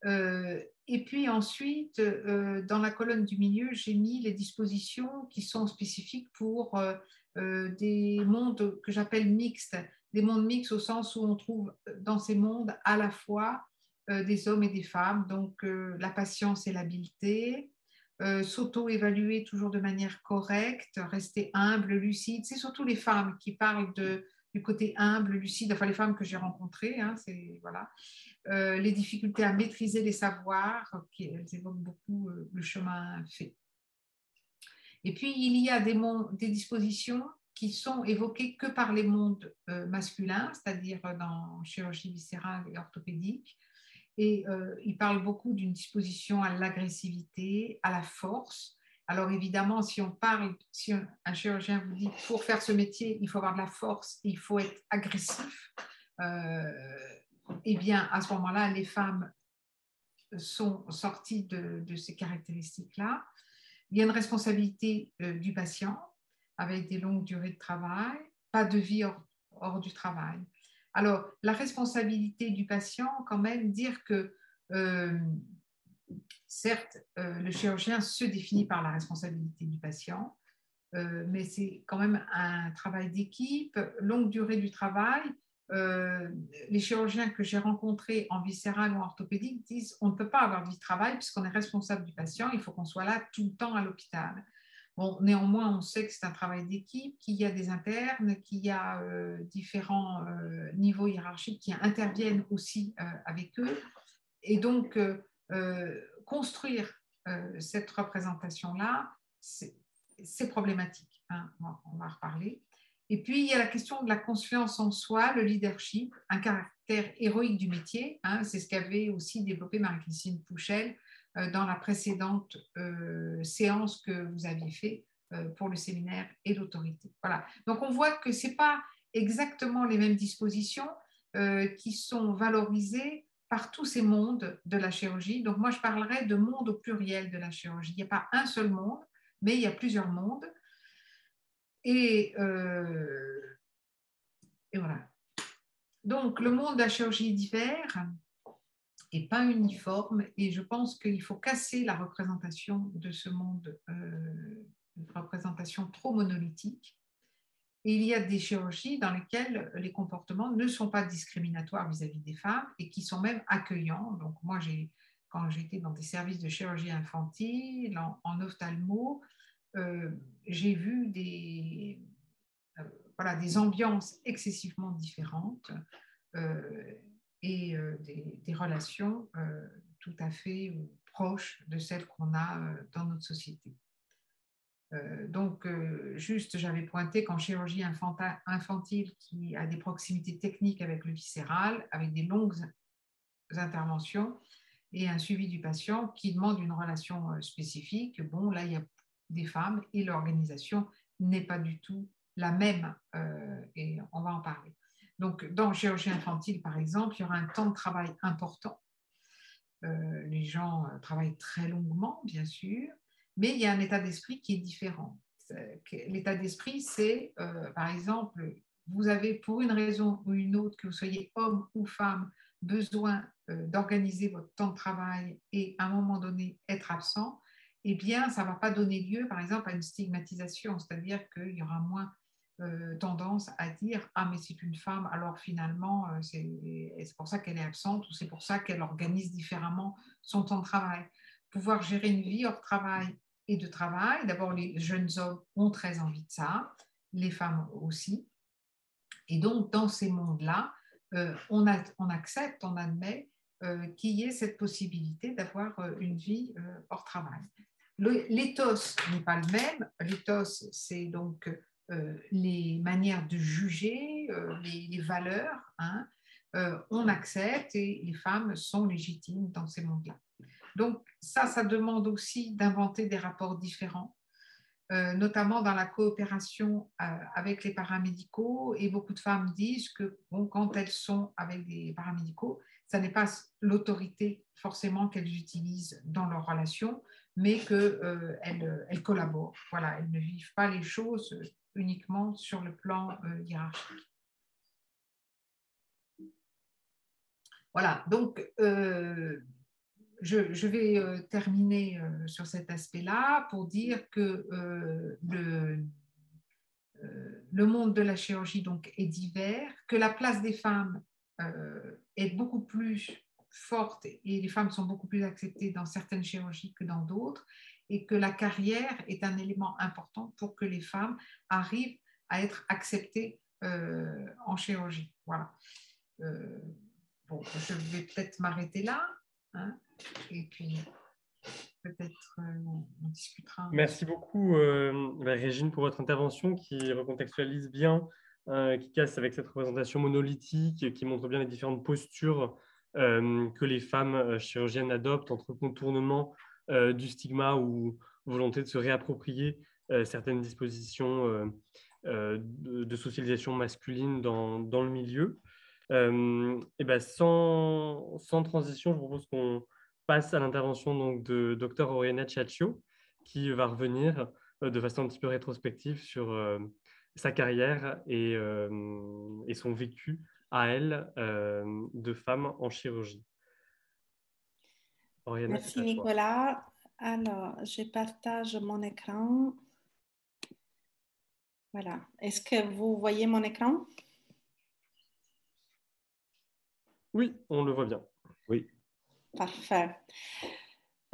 Euh, et puis ensuite, euh, dans la colonne du milieu, j'ai mis les dispositions qui sont spécifiques pour euh, des mondes que j'appelle mixtes, des mondes mixtes au sens où on trouve dans ces mondes à la fois des hommes et des femmes, donc la patience et l'habileté, s'auto-évaluer toujours de manière correcte, rester humble, lucide. C'est surtout les femmes qui parlent du côté humble, lucide, enfin les femmes que j'ai rencontrées, hein, voilà. Euh, les difficultés à maîtriser les savoirs, qui elles évoquent beaucoup euh, le chemin fait. Et puis il y a des, dispositions qui sont évoquées que par les mondes euh, masculins, c'est-à-dire dans chirurgie viscérale et orthopédique. Et il parle beaucoup d'une disposition à l'agressivité, à la force, alors évidemment, si on parle, si un, chirurgien vous dit pour faire ce métier, il faut avoir de la force, il faut être agressif, euh, eh bien à ce moment-là, les femmes sont sorties de, ces caractéristiques-là. Il y a une responsabilité euh, du patient avec des longues durées de travail, pas de vie hors, du travail. Alors la responsabilité du patient, quand même, dire que euh, certes, euh, le chirurgien se définit par la responsabilité du patient, euh, mais c'est quand même un travail d'équipe, longue durée du travail. Les chirurgiens que j'ai rencontrés en viscéral ou en orthopédique disent on ne peut pas avoir du travail puisqu'on est responsable du patient, il faut qu'on soit là tout le temps à l'hôpital. Néanmoins, on sait que c'est un travail d'équipe, qu'il y a des internes, qu'il y a différents niveaux hiérarchiques qui interviennent aussi avec eux. Et donc, construire cette représentation-là, c'est problématique. Hein, on, va, en reparler. Et puis, il y a la question de la confiance en soi, le leadership, un caractère héroïque du métier. Hein, c'est ce qu'avait aussi développé Marie-Christine Pouchel euh, dans la précédente euh, séance que vous aviez fait euh, pour le séminaire et l'autorité. Voilà. Donc, on voit que ce n'est pas exactement les mêmes dispositions qui sont valorisées par tous ces mondes de la chirurgie. Donc, moi, je parlerai de monde au pluriel de la chirurgie. Il n'y a pas un seul monde, mais il y a plusieurs mondes. Euh, et, voilà. Donc, le monde de la chirurgie est divers et pas uniforme. Et je pense qu'il faut casser la représentation de ce monde, euh, une représentation trop monolithique. Et il y a des chirurgies dans lesquelles les comportements ne sont pas discriminatoires vis-à-vis des femmes et qui sont même accueillants. Donc, moi, quand j'étais dans des services de chirurgie infantile, en ophtalmo, euh, j'ai vu des, euh, voilà, des ambiances excessivement différentes et des, relations tout à fait proches de celles qu'on a dans notre société. donc, juste, j'avais pointé qu'en chirurgie infantile qui a des proximités techniques avec le viscéral, avec des longues interventions et un suivi du patient qui demande une relation spécifique, bon, là, il y a des femmes et l'organisation n'est pas du tout la même euh, et on va en parler. Donc, dans chirurgie infantile, par exemple, il y aura un temps de travail important. Euh, les gens euh, travaillent très longuement, bien sûr, mais il y a un état d'esprit qui est différent. L'état d'esprit, c'est, par exemple, vous avez pour une raison ou une autre, que vous soyez homme ou femme, besoin d'organiser votre temps de travail et à un moment donné être absent eh bien, ça ne va pas donner lieu, par exemple, à une stigmatisation, c'est-à-dire qu'il y aura moins euh, tendance à dire Ah, mais c'est une femme, alors finalement, euh, c'est pour ça qu'elle est absente ou c'est pour ça qu'elle organise différemment son temps de travail. Pouvoir gérer une vie hors travail et de travail, d'abord, les jeunes hommes ont très envie de ça, les femmes aussi. Et donc, dans ces mondes-là, euh, on, on, accepte, on admet qu'il y ait cette possibilité d'avoir une vie hors travail. L'éthos n'est pas le même. L'éthos, c'est donc euh, les manières de juger, euh, les, valeurs. Hein. Euh, on accepte et les femmes sont légitimes dans ces mondes-là. Donc ça, ça demande aussi d'inventer des rapports différents, notamment dans la coopération avec les paramédicaux. Et beaucoup de femmes disent que bon, quand elles sont avec des paramédicaux, ça n'est pas l'autorité forcément qu'elles utilisent dans leur relation, mais qu'elles elles collaborent. Voilà, elles ne vivent pas les choses uniquement sur le plan euh, hiérarchique. Voilà, donc euh, je, vais terminer sur cet aspect-là pour dire que le, le monde de la chirurgie donc, est divers, que la place des femmes est beaucoup plus forte et les femmes sont beaucoup plus acceptées dans certaines chirurgies que dans d'autres et que la carrière est un élément important pour que les femmes arrivent à être acceptées euh, en chirurgie. Voilà. Euh, bon, je vais peut-être m'arrêter là hein, et puis peut-être euh, on, discutera. Merci beaucoup, bah, Régine, pour votre intervention qui recontextualise bien, qui casse avec cette représentation monolithique, qui montre bien les différentes postures que les femmes chirurgiennes adoptent entre contournement du stigma ou volonté de se réapproprier certaines dispositions de, socialisation masculine dans, dans le milieu. et ben sans, sans, transition, je propose qu'on passe à l'intervention donc de Dr Oriana Ciaccio, qui va revenir de façon un petit peu rétrospective sur sa carrière et, et, son vécu à elle euh, de femmes en chirurgie. Merci Nicolas. Alors, je partage mon écran. Voilà. Est-ce que vous voyez mon écran? Oui, on le voit bien. Oui. Parfait.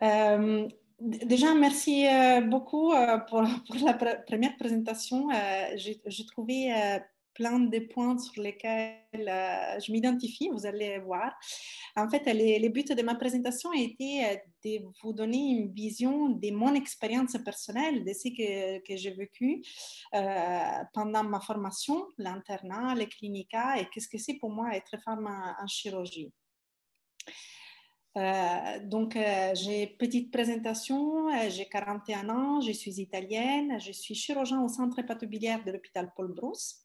Euh, Déjà, merci beaucoup pour, pour la première présentation. J'ai trouvé plein de points sur lesquels euh, je m'identifie, vous allez voir. En fait, les, les buts de ma présentation étaient euh, de vous donner une vision de mon expérience personnelle, de ce que, que j'ai vécu euh, pendant ma formation, l'internat, les clinicas, et qu'est-ce que c'est pour moi être femme en, chirurgie. donc, j'ai petite présentation, j'ai 41 ans, je suis italienne, je suis chirurgien au centre hépatobiliaire de l'hôpital Paul Brousse.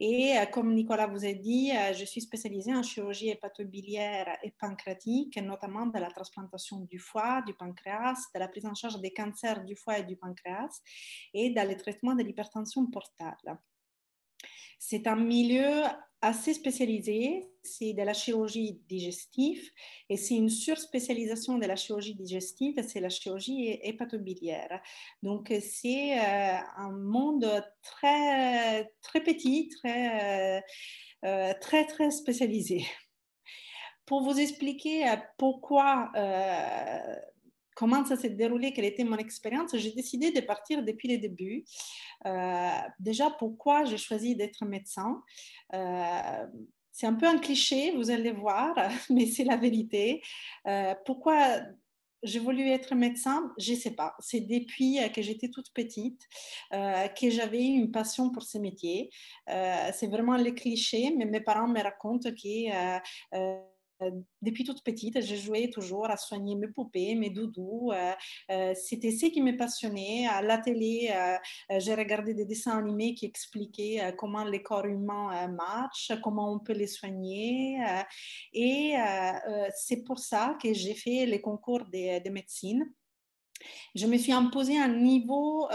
Et euh, comme Nicolas vous a dit, euh, je suis spécialisée en chirurgie hépatobiliaire et pancréatique, notamment de la transplantation du foie, du pancréas, de la prise en charge des cancers du foie et du pancréas et dans le traitement de l'hypertension portale. C'est un milieu assez spécialisé, c'est de la chirurgie digestive et c'est une surspécialisation de la chirurgie digestive, c'est la chirurgie hépatobiliaire. Donc c'est euh, un monde très, très petit, très, euh, très, très spécialisé. Pour vous expliquer euh, pourquoi comment ça s'est déroulé, quelle était mon expérience, j'ai décidé de partir depuis le début. Euh, déjà, pourquoi j'ai choisi d'être médecin? Euh, C'est un peu un cliché, vous allez voir, mais c'est la vérité. Euh, pourquoi j'ai voulu être médecin, je ne sais pas. C'est depuis que j'étais toute petite que j'avais une passion pour ce métier. c'est vraiment le cliché, mais mes parents me racontent que depuis toute petite, j'ai joué toujours à soigner mes poupées, mes doudous. Euh, euh, c'était ce qui me passionnait. À la télé, j'ai regardé des dessins animés qui expliquaient comment les corps humains marchent, comment on peut les soigner. et c'est pour ça que j'ai fait les concours de, de, médecine. Je me suis imposé un niveau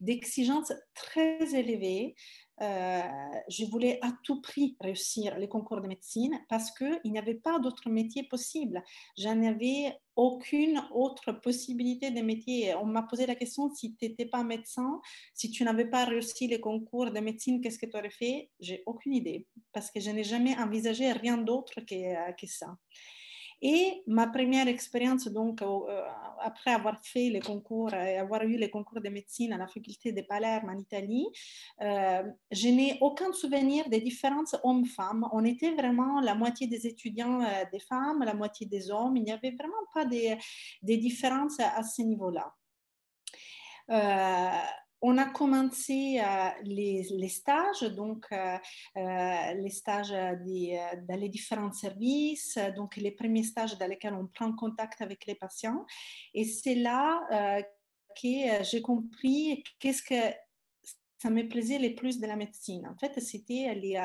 d'exigence très élevé. Euh, je voulais à tout prix réussir les concours de médecine parce qu'il n'y avait pas d'autre métier possible. Je n'avais aucune autre possibilité de métier. On m'a posé la question si tu n'étais pas médecin, si tu n'avais pas réussi les concours de médecine, qu'est-ce que tu aurais fait? J'ai aucune idée parce que je n'ai jamais envisagé rien d'autre que, euh, que ça. Et ma première expérience, donc, euh, après avoir fait les concours et avoir eu les concours de médecine à la faculté de Palerme en Italie, euh, je n'ai aucun souvenir des différences hommes-femmes. On était vraiment la moitié des étudiants euh, des femmes, la moitié des hommes. Il n'y avait vraiment pas des différences à ce niveau-là on a commencé euh, les, stages, donc euh, euh, les stages dans les différents services, donc les premiers stages dans lesquels on prend contact avec les patients. Et c'est là que j'ai compris qu'est-ce que ça me plaisait le plus de la médecine. En fait, c'était les,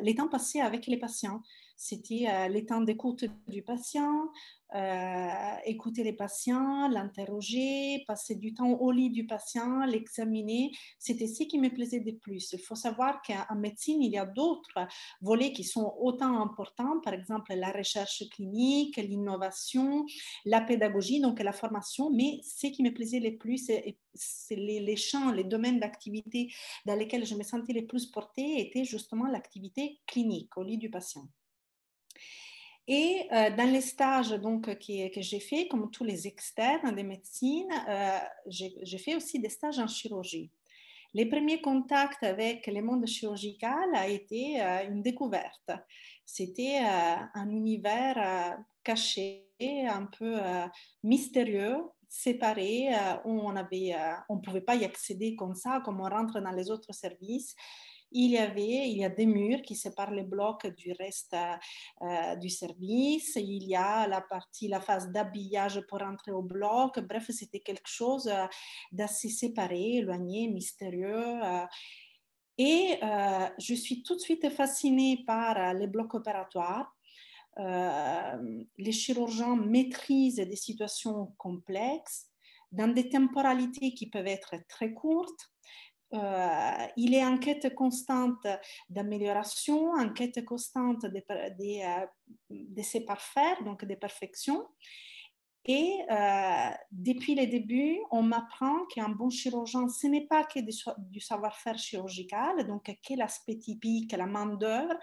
les temps passés avec les patients. C'était les temps d'écoute du patient, euh, écouter les patients, l'interroger, passer du temps au lit du patient, l'examiner. C'était ce qui me plaisait le plus. Il faut savoir qu'en médecine, il y a d'autres volets qui sont autant importants, par exemple la recherche clinique, l'innovation, la pédagogie, donc la formation, mais ce qui me plaisait le plus, c'est les, les champs, les domaines d'activité dans lesquels je me sentais le plus portée, étaient justement l'activité clinique au lit du patient. Et euh, dans les stages donc, que j'ai fait, comme tous les externes de médecine, euh, j'ai fait aussi des stages en chirurgie. Les premiers contacts avec le monde chirurgical a été euh, une découverte. C'était un univers caché, un peu mystérieux, séparé, où on ne pouvait pas y accéder comme ça, comme on rentre dans les autres services il y avait, il y a des murs qui séparent les blocs du reste euh, du service. Il y a la partie, la phase d'habillage pour entrer au bloc. Bref, c'était quelque chose euh, d'assez séparé, éloigné, mystérieux. Euh. Et je suis tout de suite fascinée par les blocs opératoires. les chirurgiens maîtrisent des situations complexes dans des temporalités qui peuvent être très courtes euh, il est en quête constante d'amélioration, en quête constante de, de, de, de donc de perfection. Et euh, depuis les débuts, on m'apprend qu'un bon chirurgien, ce n'est pas que du savoir-faire chirurgical, donc que l'aspect typique, la main-d'œuvre,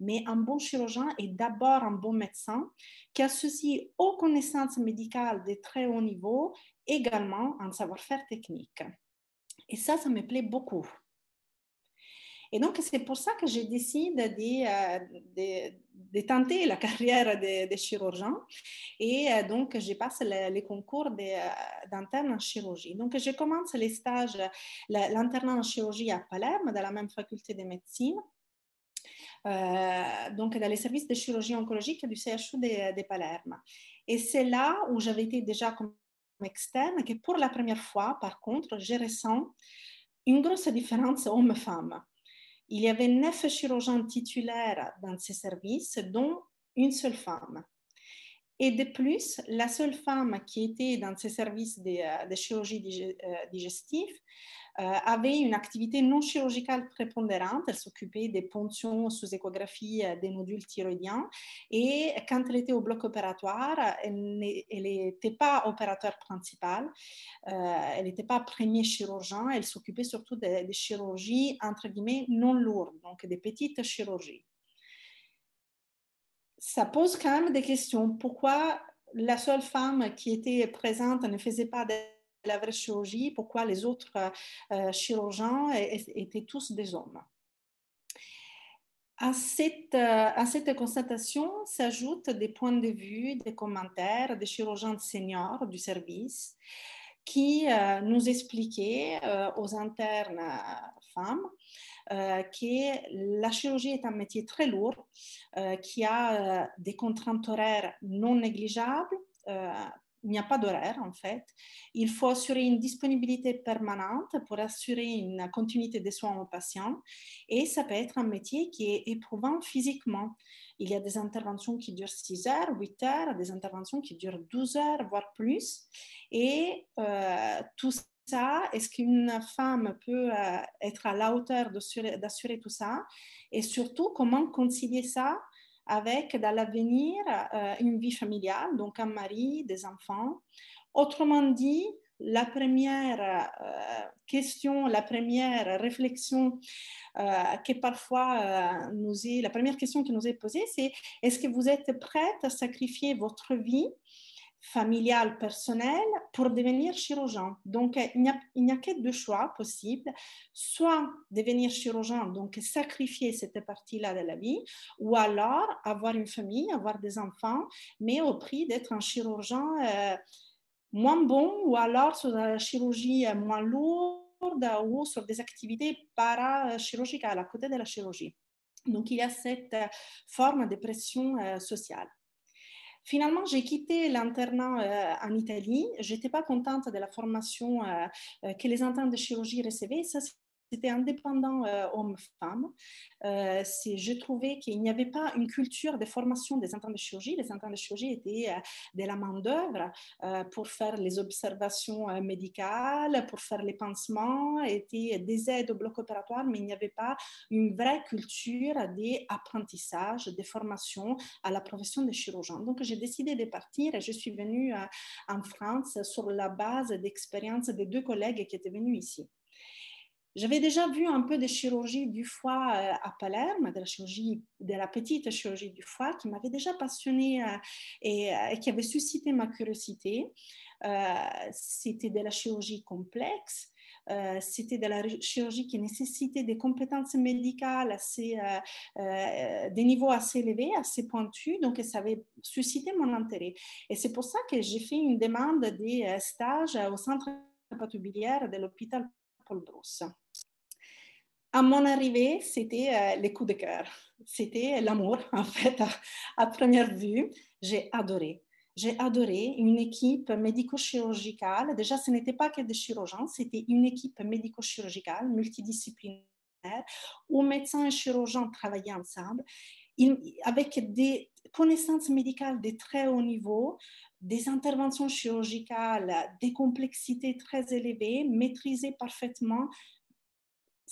mais un bon chirurgien est d'abord un bon médecin qui associe aux connaissances médicales de très haut niveau également un savoir-faire technique. Et ça, ça me plaît beaucoup. Et donc, c'est pour ça que j'ai décidé de, euh, de, tenter la carrière de, chirurgien. Et euh, donc, je passe les concours euh, d'interne en chirurgie. Donc, je commence les stages, l'internat en chirurgie à Palerme, dans la même faculté de médecine. donc dans les services de chirurgie oncologique du CHU de, de Palerme. Et c'est là où j'avais été déjà comme externe que pour la première fois, par contre, je ressens une grosse différence homme-femme. Il y avait neuf chirurgiens titulaires dans ces services, dont une seule femme. Et de plus, la seule femme qui était dans ces services de, euh, chirurgie euh, digestive euh, avait une activité non chirurgicale prépondérante. Elle s'occupait des ponctions sous échographie des nodules thyroïdiens. Et quand elle était au bloc opératoire, elle n'était pas opérateur principal. elle n'était pas premier chirurgien. Elle s'occupait surtout des, des chirurgies, entre guillemets, non lourdes, donc des petites chirurgies ça pose quand même des questions. Pourquoi la seule femme qui était présente ne faisait pas de la vraie chirurgie? Pourquoi les autres euh, chirurgiens étaient tous des hommes? À cette, euh, à cette constatation s'ajoutent des points de vue, des commentaires des chirurgiens seniors du service qui euh, nous expliquaient aux internes femmes euh, que la chirurgie est un métier très lourd, euh, qui a euh, des contraintes horaires non négligeables. il n'y a pas d'horaire en fait. Il faut assurer une disponibilité permanente pour assurer une continuité des soins aux patients. Et ça peut être un métier qui est éprouvant physiquement. Il y a des interventions qui durent 6 heures, 8 heures, des interventions qui durent 12 heures, voire plus. Et euh, tout Est-ce qu'une femme peut euh, être à la hauteur d'assurer tout ça? Et surtout, comment concilier ça avec, dans l'avenir, euh, une vie familiale, donc un mari, des enfants? Autrement dit, la première euh, question, la première réflexion que parfois nous est, la première question qui nous est posée, c'est est-ce que vous êtes prête à sacrifier votre vie familiale, personnelle, pour devenir chirurgien. Donc, il n'y a, que deux choix possibles. Soit devenir chirurgien, donc sacrifier cette partie-là de la vie, ou alors avoir une famille, avoir des enfants, mais au prix d'être un chirurgien euh, moins bon, ou alors sur la chirurgie moins lourde, ou sur des activités parachirurgicales à côté de la chirurgie. Donc, il y a cette forme de pression euh, sociale. Finalement, j'ai quitté l'internat euh, en Italie. Je n'étais pas contente de la formation euh, euh, que les internes de chirurgie recevaient. C'était indépendant euh, homme-femme. Euh, je trouvais qu'il n'y avait pas une culture de formation des internes de chirurgie. Les internes de chirurgie étaient euh, de la main-d'œuvre pour faire les observations médicales, pour faire les pansements, étaient des aides au bloc opératoire, mais il n'y avait pas une vraie culture d'apprentissage, de formation à la profession de chirurgien. Donc, j'ai décidé de partir et je suis venue en France sur la base d'expérience des deux collègues qui étaient venus ici. J'avais déjà vu un peu de chirurgie du foie euh, à Palerme, de la petite chirurgie du foie, qui m'avait déjà passionnée euh, euh, et, qui avait suscité ma curiosité. c'était de la chirurgie complexe. c'était de la chirurgie qui nécessitait des compétences médicales assez, des niveaux assez élevés, assez pointus, donc ça avait suscité mon intérêt. Et c'est pour ça que j'ai fait une demande des stages au centre patoubilière de l'hôpital Paul Brousse à mon arrivée, c'était euh, les coups de cœur. C'était l'amour, en fait, à, première vue. J'ai adoré. J'ai adoré une équipe médico-chirurgicale. Déjà, ce n'était pas que des chirurgiens, c'était une équipe médico-chirurgicale multidisciplinaire où médecins et chirurgiens travaillaient ensemble avec des connaissances médicales de très haut niveau, des interventions chirurgicales, des complexités très élevées, maîtrisées parfaitement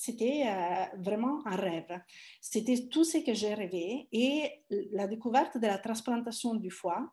c'était euh, vraiment un rêve. C'était tout ce que j'ai rêvé. Et la découverte de la transplantation du foie,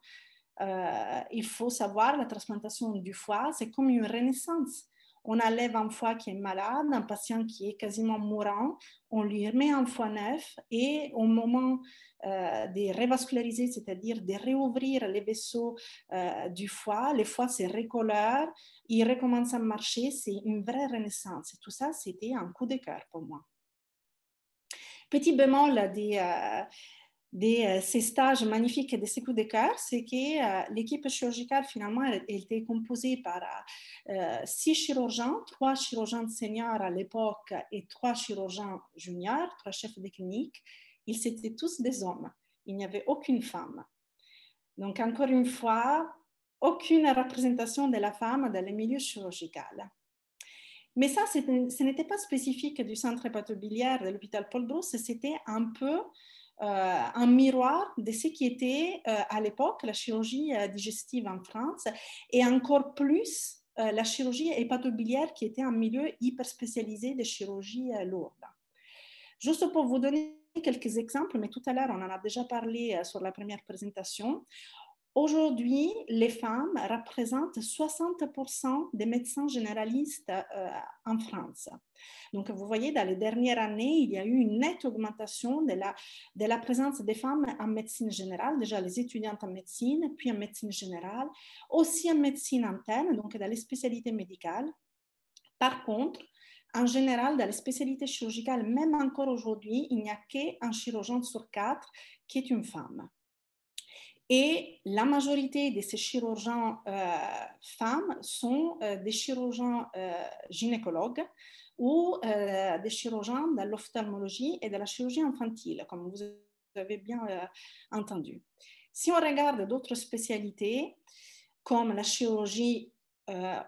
euh, il faut savoir, la transplantation du foie, c'est comme une renaissance. On enlève un foie qui est malade, un patient qui est quasiment mourant, on lui remet un foie neuf et au moment euh, de revasculariser, c'est-à-dire de réouvrir les vaisseaux euh, du foie, le foie se recolore, il recommence à marcher, c'est une vraie renaissance. Tout ça, c'était un coup de cœur pour moi. Petit bémol des, de euh, ces stages magnifiques et de ces coups de cœur, c'est que euh, l'équipe chirurgicale, finalement, était composée par euh, six chirurgiens, trois chirurgiens seniors à l'époque et trois chirurgiens juniors, trois chefs de clinique. Ils étaient tous des hommes. Il n'y avait aucune femme. Donc, encore une fois, aucune représentation de la femme dans le milieu chirurgical. Mais ça, ce n'était pas spécifique du centre hépatobiliaire de l'hôpital Paul Brousse, c'était un peu un miroir de ce qui était euh, à l'époque la chirurgie euh, digestive en France et encore plus la chirurgie hépatobiliaire qui était un milieu hyper spécialisé de chirurgie lourde. Juste pour vous donner quelques exemples, mais tout à l'heure on en a déjà parlé sur la première présentation. Aujourd'hui, les femmes représentent 60% des médecins généralistes euh, en France. Donc, vous voyez, dans les dernières années, il y a eu une nette augmentation de la, de la présence des femmes en médecine générale, déjà les étudiantes en médecine, puis en médecine générale, aussi en médecine interne, donc dans les spécialités médicales. Par contre, en général, dans les spécialités chirurgicales, même encore aujourd'hui, il n'y a qu'un chirurgien sur quatre qui est une femme. Et la majorité de ces chirurgiens euh, femmes sont euh, des chirurgiens euh, gynécologues ou des chirurgiens de l'ophtalmologie et de la chirurgie infantile, comme vous avez bien entendu. Si on regarde d'autres spécialités, comme la chirurgie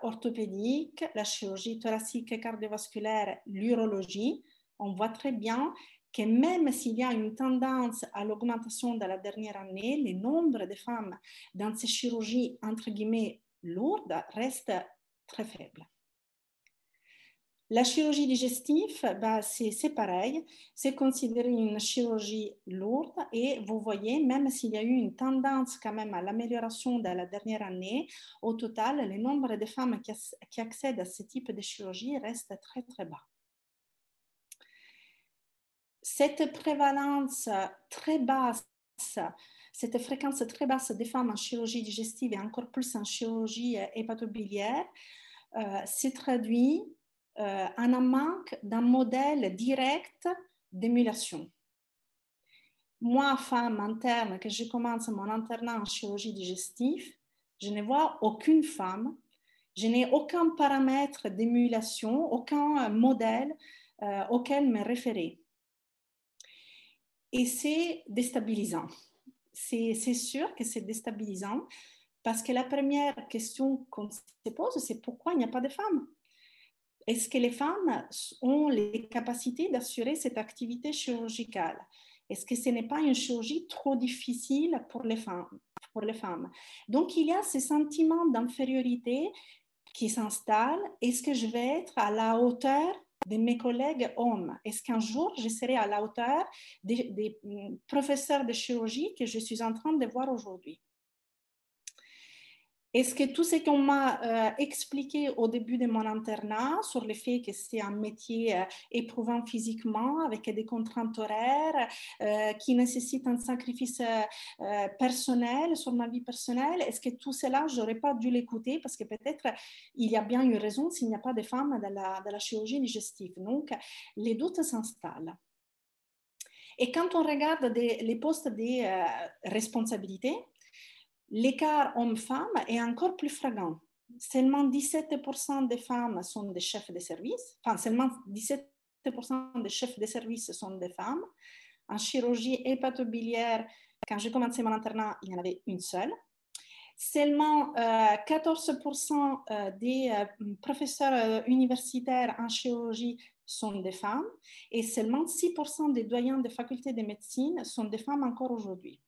orthopédique, la chirurgie thoracique et cardiovasculaire, l'urologie, on voit très bien même s'il y a une tendance à l'augmentation de la dernière année, le nombre de femmes dans ces chirurgies, entre guillemets, lourdes reste très faible. La chirurgie digestive, bah, c'est pareil, c'est considéré une chirurgie lourde et vous voyez, même s'il y a eu une tendance quand même à l'amélioration de la dernière année, au total, le nombre de femmes qui, qui accèdent à ce type de chirurgie reste très très bas cette prévalence très basse, cette fréquence très basse des femmes en chirurgie digestive et encore plus en chirurgie hépatobiliaire euh, se traduit euh, en un manque d'un modèle direct d'émulation. Moi, femme interne, que je commence mon internat en chirurgie digestive, je ne vois aucune femme, je n'ai aucun paramètre d'émulation, aucun modèle euh, auquel me référer. Et c'est déstabilisant. C'est sûr que c'est déstabilisant parce que la première question qu'on se pose, c'est pourquoi il n'y a pas de femmes? Est-ce que les femmes ont les capacités d'assurer cette activité chirurgicale? Est-ce que ce n'est pas une chirurgie trop difficile pour les femmes, Donc, il y a ce sentiment d'infériorité qui s'installe. Est-ce que je vais être à la hauteur de mes collègues hommes. Est-ce qu'un jour, je serai à la hauteur des, mm, professeurs de chirurgie que je suis en train de voir aujourd'hui? Est-ce que tout ce qu'on m'a euh, expliqué au début de mon internat sur le fait que c'est un métier euh, éprouvant physiquement, avec des contraintes horaires, euh, qui nécessite un sacrifice personnel sur ma vie personnelle, est-ce que tout cela, j'aurais pas dû l'écouter parce que peut-être il y a bien une raison s'il n'y a pas de femmes dans la chirurgie digestive. Donc, les doutes s'installent. Et quand on regarde les postes de responsabilité, l'écart homme-femme est encore plus flagrant. Seulement 17% des femmes sont des chefs de service, enfin seulement 17% des chefs de service sont des femmes. En chirurgie hépatobiliaire, quand j'ai commencé mon internat, il y en avait une seule. Seulement 14% euh, euh, des euh, professeurs universitaires en chirurgie sont des femmes et seulement 6% des doyens des facultés de médecine sont des femmes encore aujourd'hui.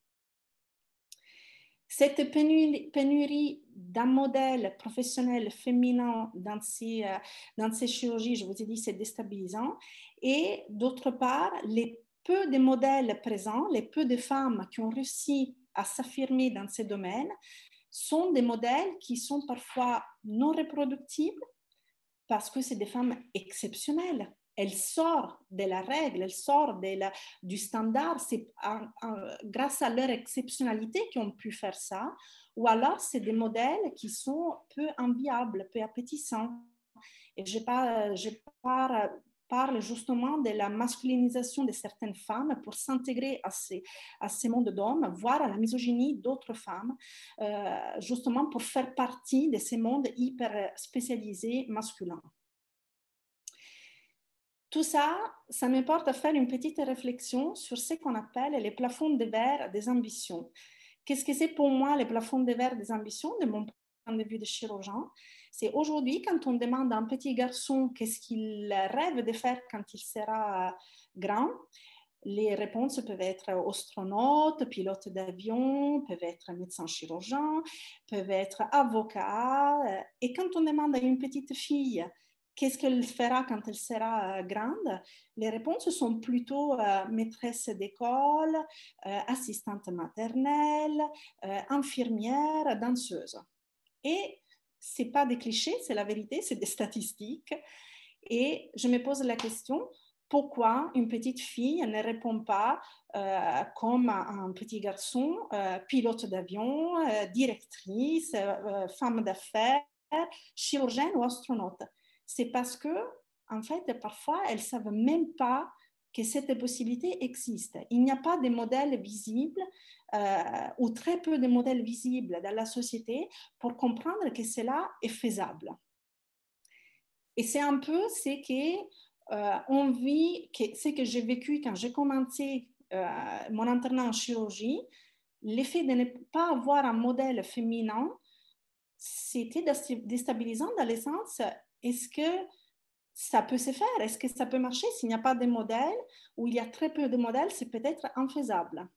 Cette pénurie, d'un modèle professionnel féminin dans ces, euh, dans ces chirurgies, je vous ai dit, c'est déstabilisant. Et d'autre part, les peu de modèles présents, les peu de femmes qui ont réussi à s'affirmer dans ces domaines, sont des modèles qui sont parfois non reproductibles parce que c'est des femmes exceptionnelles. Elles sortent de la règle, de la, du standard. C'est grâce à leur exceptionnalité qu'ils ont pu faire ça. Ou alors, c'est des modèles qui sont peu enviables, peu appétissants. Et je parle, justement de la masculinisation de certaines femmes pour s'intégrer à ces, à mondes d'hommes, voire à la misogynie d'autres femmes, euh, justement pour faire partie de ces mondes hyper spécialisés masculins. Tout ça, ça me porte à faire une petite réflexion sur ce qu'on appelle les plafonds de verre des ambitions. Qu'est-ce que c'est pour moi les plafonds de verre des ambitions de mon point de vue de chirurgien? C'est aujourd'hui, quand on demande à un petit garçon qu'est-ce qu'il rêve de faire quand il sera grand, les réponses peuvent être astronaute, pilote d'avion, peuvent être médecin chirurgien, peuvent être avocat. Et quand on demande à une petite fille qu'est-ce qu'elle fera quand elle sera grande, les réponses sont plutôt euh, maîtresse d'école, euh, assistante maternelle, euh, infirmière, danseuse. Et c'est pas des clichés, c'est la vérité, c'est des statistiques. Et je me pose la question, pourquoi une petite fille ne répond pas euh, comme un petit garçon, euh, pilote d'avion, euh, directrice, femme d'affaires, chirurgienne ou astronaute? C'est parce que, en fait, parfois, elles savent même pas que cette possibilité existe. Il n'y a pas de modèle visible euh, ou très peu de modèles visibles dans la société pour comprendre que cela est faisable. Et c'est un peu ce que euh, on vit, que j'ai vécu quand j'ai commencé euh, mon internat en chirurgie, l'effet de ne pas avoir un modèle féminin, c'était déstabilisant dans le sens, est-ce que ça peut se faire? Est-ce que ça peut marcher? S'il n'y a pas de modèle ou il y a très peu de modèles, c'est peut-être infaisable.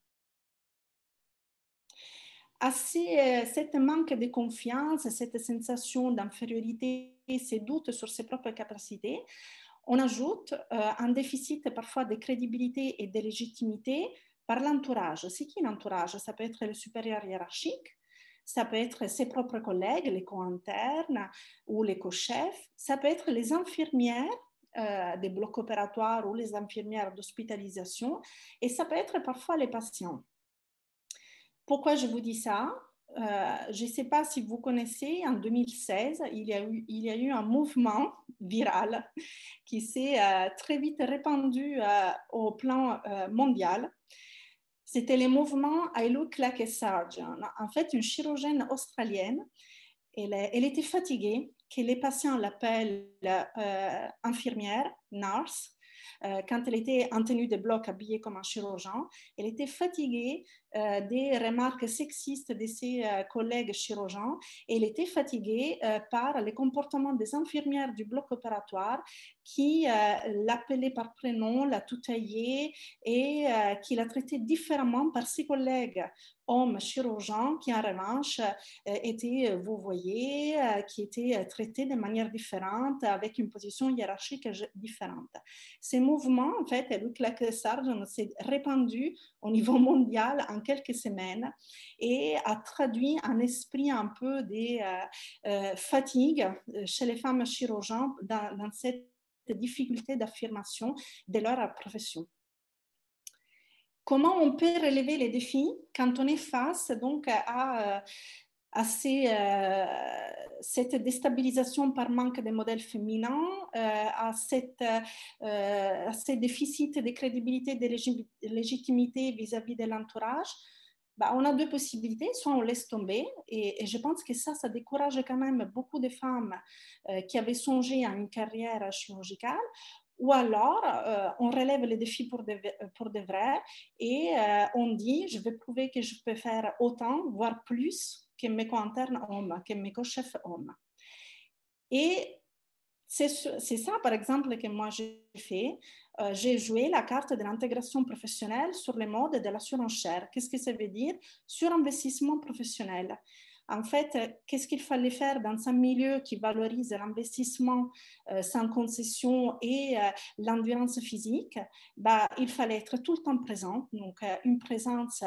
À euh, cette manque de confiance, cette sensation d'infériorité, ces doutes sur ses propres capacités, on ajoute euh, un déficit parfois de crédibilité et de légitimité par l'entourage. C'est qui l'entourage? Ça peut être le supérieur hiérarchique, ça peut être ses propres collègues, les co-internes ou les co-chefs. Ça peut être les infirmières euh, des blocs opératoires ou les infirmières d'hospitalisation. Et ça peut être parfois les patients. Pourquoi je vous dis ça? Euh, je ne sais pas si vous connaissez, en 2016, il y a eu, un mouvement viral qui s'est euh, très vite répandu au plan mondial c'était le mouvement I look like a surgeon. En fait, une chirurgienne australienne, elle, elle était fatiguée, que les patients l'appellent euh, infirmière, nurse, euh, quand elle était en tenue de bloc habillée comme un chirurgien, elle était fatiguée euh, des remarques sexistes de ses euh, collègues chirurgiens et elle était fatiguée par les comportements des infirmières du bloc opératoire qui l'appelaient par prénom, la tutoyaient et qui la traitaient différemment par ses collègues hommes chirurgiens qui en revanche étaient, vous voyez, qui étaient traités de manière différente avec une position hiérarchique différente. Ces mouvements, en fait, Luc Sargent s'est répandu au niveau mondial en quelques semaines et a traduit un esprit un peu de euh, euh, fatigue chez les femmes chirurgiens dans, cette difficulté d'affirmation de leur profession. Comment on peut relever les défis quand on est face donc à, à euh, cette déstabilisation par manque de modèles féminins, euh, à, cette, euh, à ces déficits de crédibilité, de légitimité vis-à-vis de l'entourage, bah, on a deux possibilités. Soit on laisse tomber, et, je pense que ça, ça décourage quand même beaucoup de femmes qui avaient songé à une carrière chirurgicale, ou alors, euh, on relève les défis pour de, pour vrai et euh, on dit, je vais prouver que je peux faire autant, voire plus que mes co-internes hommes, que mes co-chefs hommes. Et c'est ça, par exemple, que moi j'ai fait. Euh, j'ai joué la carte de l'intégration professionnelle sur les modes de la surenchère. Qu'est-ce que ça veut dire? Surinvestissement professionnel. En fait, qu'est-ce qu'il fallait faire dans un milieu qui valorise l'investissement euh, sans concession et euh, l'endurance physique? Bah, Il fallait être tout le temps présent, donc euh, une présence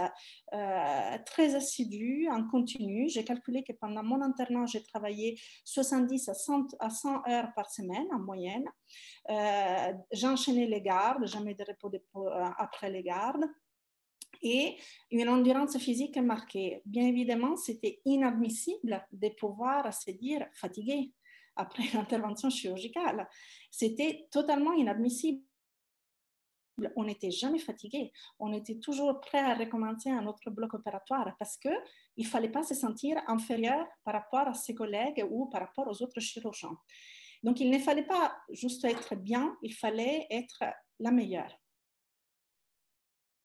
très assidue, en continu. J'ai calculé que pendant mon internat, j'ai travaillé 70 à 100, à 100 heures par semaine en moyenne. J'enchaînais les gardes, jamais de repos après les gardes et une endurance physique marquée. Bien évidemment, c'était inadmissible de pouvoir se dire fatigué après l'intervention chirurgicale. C'était totalement inadmissible. On n'était jamais fatigué. On était toujours prêt à recommencer un autre bloc opératoire parce qu'il ne fallait pas se sentir inférieur par rapport à ses collègues ou par rapport aux autres chirurgiens. Donc, il ne fallait pas juste être bien, il fallait être la meilleure.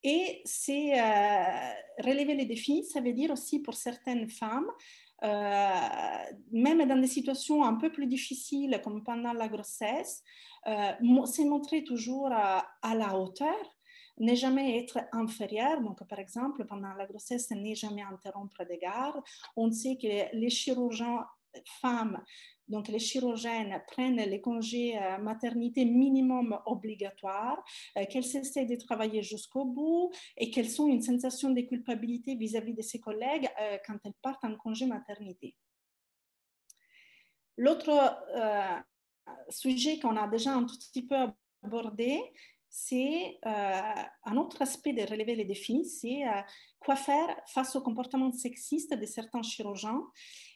Et c'est euh, relever les défis, ça veut dire aussi pour certaines femmes, euh, même dans des situations un peu plus difficiles comme pendant la grossesse, euh, c'est montrer toujours à, à la hauteur, ne jamais être inférieur. Donc, par exemple, pendant la grossesse, ne jamais interrompre des gardes. On sait que les chirurgiens femmes donc, les chirurgiennes prennent les congés euh, maternité minimum obligatoires, euh, qu'elles essaient de travailler jusqu'au bout et qu'elles ont une sensation de culpabilité vis-à-vis de ses collègues euh, quand elles partent en congé maternité. L'autre sujet qu'on a déjà un tout petit peu abordé, c'est un autre aspect de relever les défis, c'est quoi faire face au comportement sexiste de certains chirurgiens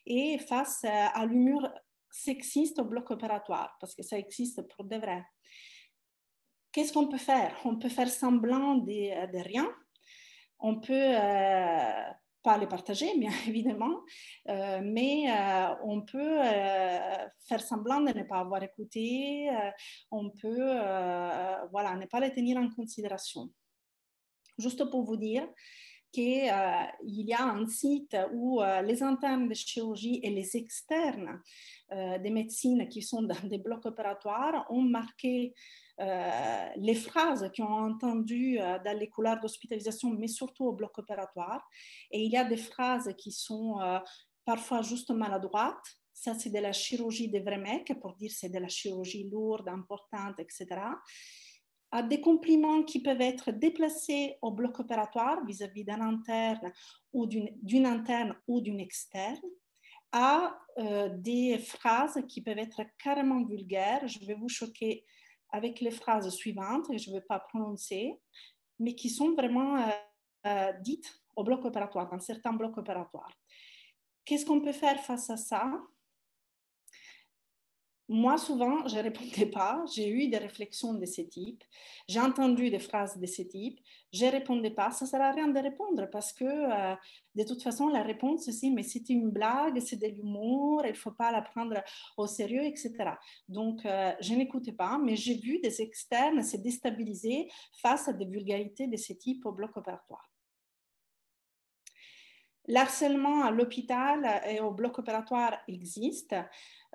et face à l'humour sexiste au bloc opératoire, parce que ça existe pour de vrai. Qu'est-ce qu'on peut faire? On peut faire semblant de, de rien. On peut euh, pas les partager, bien évidemment, euh, mais euh, on peut faire semblant de ne pas avoir écouté. on peut, voilà, ne pas les tenir en considération. Juste pour vous dire, qu'il euh, y a un site où euh, les internes de chirurgie et les externes euh, des médecines qui sont dans des blocs opératoires ont marqué les phrases qu'ils ont entendues dans les couloirs d'hospitalisation, mais surtout au bloc opératoire. Et il y a des phrases qui sont parfois juste maladroites. Ça, c'est de la chirurgie des vrais mecs, pour dire c'est de la chirurgie lourde, importante, etc à des compliments qui peuvent être déplacés au bloc opératoire vis-à-vis d'un interne ou d'une interne ou d'une externe, à euh, des phrases qui peuvent être carrément vulgaires. Je vais vous choquer avec les phrases suivantes, que je ne vais pas prononcer, mais qui sont vraiment euh, euh, dites au bloc opératoire, dans certains blocs opératoires. Qu'est-ce qu'on peut faire face à ça? Moi, souvent, je ne répondais pas. J'ai eu des réflexions de ce type. J'ai entendu des phrases de ce type. Je ne répondais pas. Ça ne sert à rien de répondre parce que, euh, de toute façon, la réponse, c'est mais c'est une blague, c'est de l'humour, il ne faut pas la prendre au sérieux, etc. Donc, euh, je n'écoutais pas, mais j'ai vu des externes se déstabiliser face à des vulgarités de ce type au bloc opératoire. L'harcèlement à l'hôpital et au bloc opératoire existe.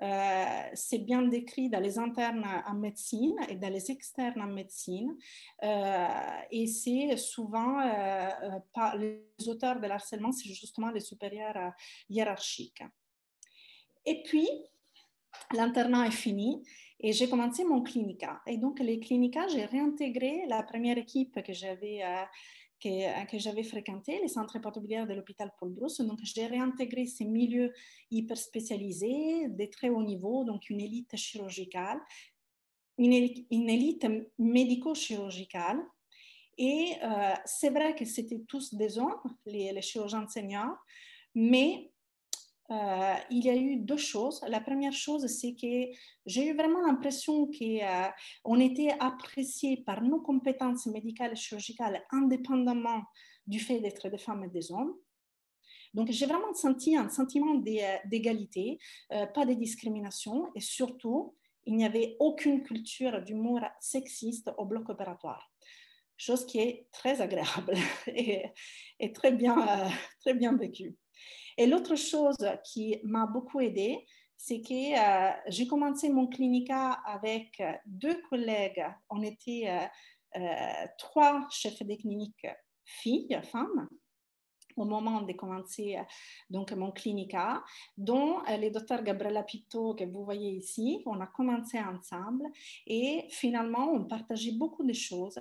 Euh, c'est bien décrit dans les internes en médecine et dans les externes en médecine. Euh, et c'est souvent, euh, les auteurs de l'harcèlement, c'est justement les supérieurs hiérarchiques. Et puis, l'internat est fini et j'ai commencé mon clinica. Et donc, les clinicas, j'ai réintégré la première équipe que j'avais que, que j'avais fréquenté, les centres hépatobiliaires de l'hôpital Paul Brousse. Donc, j'ai réintégré ces milieux hyper spécialisés, de très haut niveau, donc une élite chirurgicale, une élite, une élite médico-chirurgicale. Et euh, c'est vrai que c'était tous des hommes, les, les chirurgiens seniors, mais euh, il y a eu deux choses. La première chose, c'est que j'ai eu vraiment l'impression qu'on euh, était apprécié par nos compétences médicales et chirurgicales indépendamment du fait d'être des femmes et des hommes. Donc, j'ai vraiment senti un sentiment d'égalité, euh, pas de discrimination et surtout, il n'y avait aucune culture d'humour sexiste au bloc opératoire. Chose qui est très agréable et, très bien vécue. Et l'autre chose qui m'a beaucoup aidée, c'est que euh, j'ai commencé mon clinica avec deux collègues. On était euh, euh, trois chefs de clinique filles, femmes. au moment de commencer donc mon clinica, dont le docteur Gabriella Pitto que vous voyez ici. On a commencé ensemble et finalement on partageait beaucoup de choses.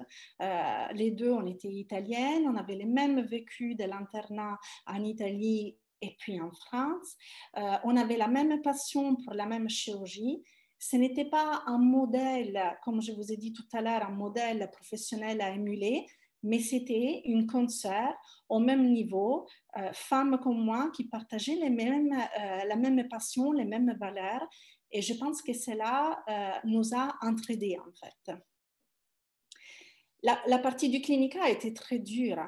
les deux, on était italiennes, on avait les mêmes vécus de l'internat en Italie et puis en France. on avait la même passion pour la même chirurgie ce n'était pas un modèle, comme je vous ai dit tout à l'heure, un modèle professionnel à émuler, mais c'était une concert au même niveau, euh, femmes comme moi qui partageaient les mêmes, euh, la même passion, les mêmes valeurs. Et je pense que cela euh, nous a entraidés en fait. La, la, partie du clinica été très dure.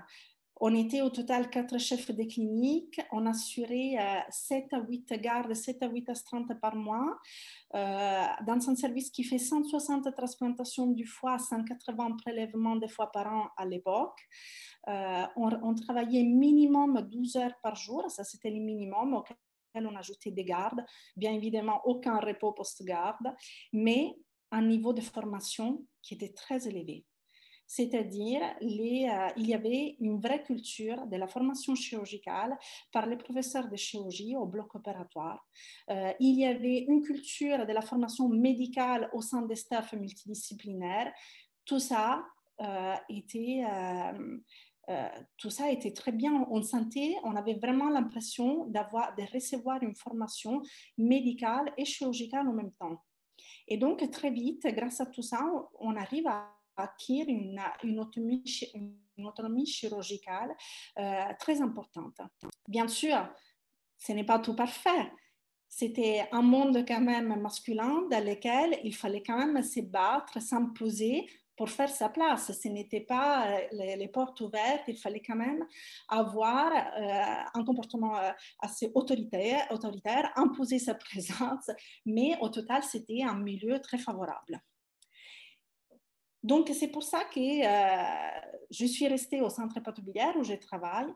On était au total quatre chefs de clinique. On assurait 7 euh, à 8 gardes, 7 à 8 astreintes par mois euh, dans un service qui fait 160 transplantations du foie, 180 prélèvements de fois par an à l'époque. Euh, on, travaillait minimum 12 heures par jour, ça c'était le minimum on ajoutait des gardes. Bien évidemment, aucun repos post-garde, mais un niveau de formation qui était très élevé c'est-à-dire euh, il y avait une vraie culture de la formation chirurgicale par les professeurs de chirurgie au bloc opératoire. Euh, il y avait une culture de la formation médicale au sein des staffs multidisciplinaires. Tout ça euh, était... tout ça était très bien. On sentait, on avait vraiment l'impression d'avoir, de recevoir une formation médicale et chirurgicale en même temps. Et donc, très vite, grâce à tout ça, on arrive à acquérir une, autonomie, chirurgicale euh, très importante. Bien sûr, ce n'est pas tout parfait. C'était un monde quand même masculin dans lequel il fallait quand même se battre, s'imposer pour faire sa place. Ce n'était pas euh, les, portes ouvertes, il fallait quand même avoir euh, un comportement assez autoritaire, imposer sa présence, mais au total, c'était un milieu très favorable. Donc, c'est pour ça que euh, je suis restée au centre patobilière où je travaille.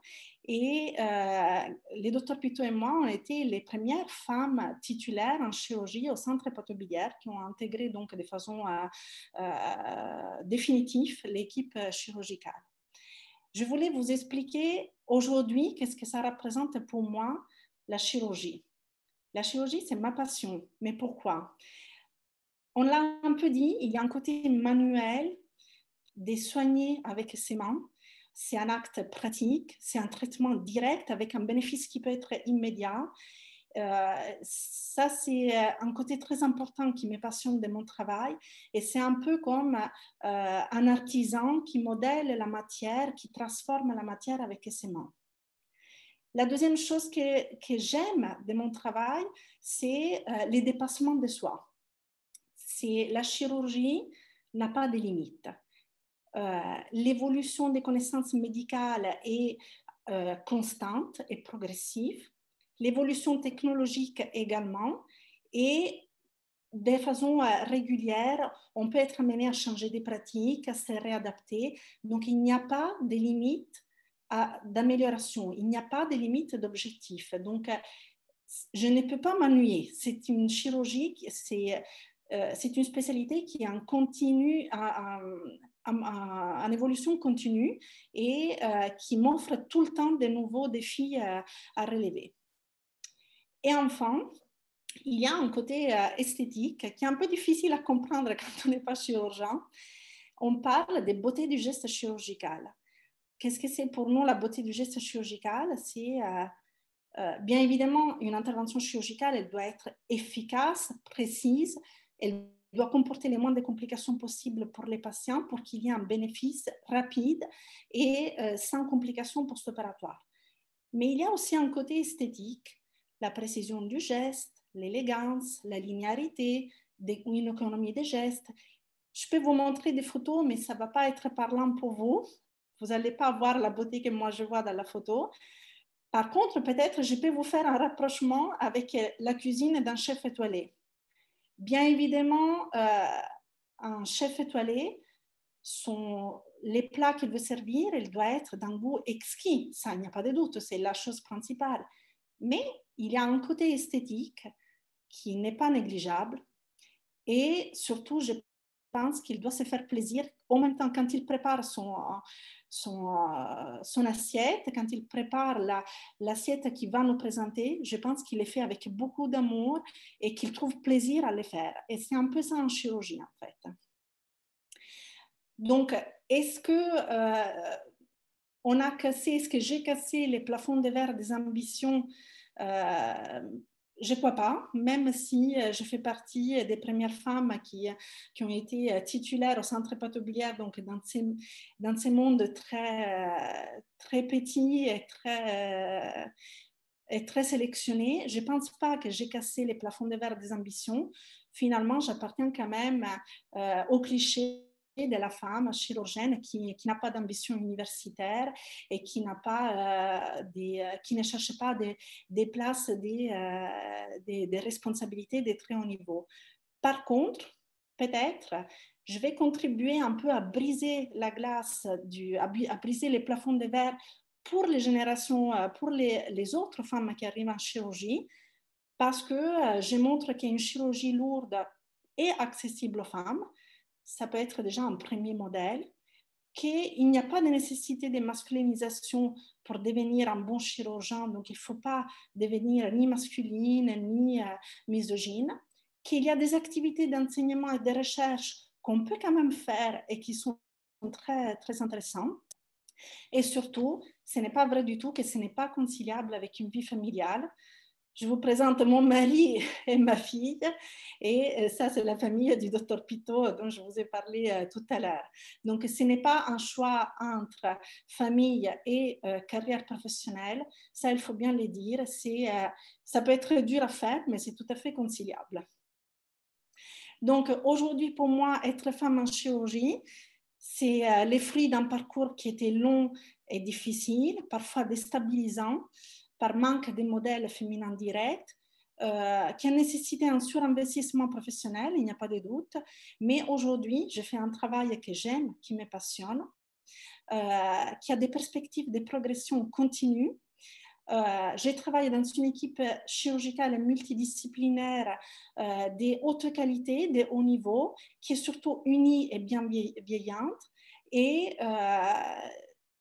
Et euh, les docteurs Pito et moi, on été les premières femmes titulaires en chirurgie au centre patobilière qui ont intégré donc de façon euh, définitive l'équipe chirurgicale. Je voulais vous expliquer aujourd'hui qu'est-ce que ça représente pour moi la chirurgie. La chirurgie, c'est ma passion. Mais pourquoi? On l'a un peu dit, il y a un côté manuel des soigner avec ses mains. C'est un acte pratique, c'est un traitement direct avec un bénéfice qui peut être immédiat. Euh, ça, c'est euh, un côté très important qui me passionne de mon travail. Et c'est un peu comme euh, un artisan qui modèle la matière, qui transforme la matière avec ses mains. La deuxième chose que, que j'aime de mon travail, c'est les dépassements de soi c'est la chirurgie n'a pas de limites. Euh, l'évolution des connaissances médicales est euh, constante et progressive. L'évolution technologique également. Et de façon euh, régulière, on peut être amené à changer des pratiques, à se réadapter. Donc, il n'y a pas de limites d'amélioration, il n'y a pas de limites d'objectifs. Donc, je ne peux pas m'ennuyer. C'est une chirurgie, c'est euh, c'est une spécialité qui est en évolution continue et euh, qui m'offre tout le temps de nouveaux défis euh, à relever. Et enfin, il y a un côté esthétique qui est un peu difficile à comprendre quand on n'est pas chirurgien. On parle des beautés du geste chirurgical. Qu'est-ce que c'est pour nous la beauté du geste chirurgical? C'est bien évidemment une intervention chirurgicale, elle doit être efficace, précise, elle doit comporter les moins de complications possibles pour les patients pour qu'il y ait un bénéfice rapide et euh, sans complications post-opératoires. Mais il y a aussi un côté esthétique, la précision du geste, l'élégance, la linéarité, une économie des gestes. Je peux vous montrer des photos, mais ça ne va pas être parlant pour vous. Vous n'allez pas voir la beauté que moi je vois dans la photo. Par contre, peut-être je peux vous faire un rapprochement avec la cuisine d'un chef étoilé. Bien évidemment, euh, un chef étoilé, son, les plats qu'il veut servir, il doit être d'un goût exquis. Ça, il n'y a pas de doute, c'est la chose principale. Mais il y a un côté esthétique qui n'est pas négligeable. Et surtout, je pense qu'il doit se faire plaisir en même temps quand il prépare son, son, son assiette, quand il prépare l'assiette la, qu'il va nous présenter. Je pense qu'il est fait avec beaucoup d'amour et qu'il trouve plaisir à le faire. Et c'est un peu ça en chirurgie, en fait. Donc, est-ce que euh, on a cassé, est-ce que j'ai cassé les plafonds de verre des ambitions euh, je ne crois pas, même si euh, je fais partie des premières femmes qui, qui ont été euh, titulaires au centre patobilière, donc dans ces, dans ces mondes très, très petits et très, et très sélectionnés. Je ne pense pas que j'ai cassé les plafonds de verre des ambitions. Finalement, j'appartiens quand même au cliché de la femme chirurgienne qui, n'a pas d'ambition universitaire et qui, n'a pas, euh, euh, qui ne cherche pas des, places, des, euh, des, responsabilités de très haut niveau. Par contre, peut-être, je vais contribuer un peu à briser la glace, du, à, briser les plafonds de verre pour les générations, pour les, les autres femmes qui arrivent en chirurgie, parce que je montre qu'il y a une chirurgie lourde et accessible aux femmes, ça peut être déjà un premier modèle, qu'il n'y a pas de nécessité de masculinisation pour devenir un bon chirurgien, donc il ne faut pas devenir ni masculine ni euh, misogyne, qu'il y a des activités d'enseignement et de recherche qu'on peut quand même faire et qui sont très, très intéressantes. Et surtout, ce n'est pas vrai du tout que ce n'est pas conciliable avec une vie familiale je vous présente mon mari et ma fille. Et euh, ça, c'est la famille du docteur Pito dont je vous ai parlé euh, tout à l'heure. Donc, ce n'est pas un choix entre famille et euh, carrière professionnelle. Ça, il faut bien le dire. Ça peut être dur à faire, mais c'est tout à fait conciliable. Donc, aujourd'hui, pour moi, être femme en chirurgie, c'est les fruits d'un parcours qui était long et difficile, parfois déstabilisant par manque de modèles féminins directs, euh, qui a nécessité un surinvestissement professionnel, il n'y a pas de doute. Mais aujourd'hui, je fais un travail que j'aime, qui me passionne, euh, qui a des perspectives de progression continue. Euh, j'ai travaillé dans une équipe chirurgicale multidisciplinaire euh, de haute qualité, de haut niveau, qui est surtout unie et bien vieillante. Et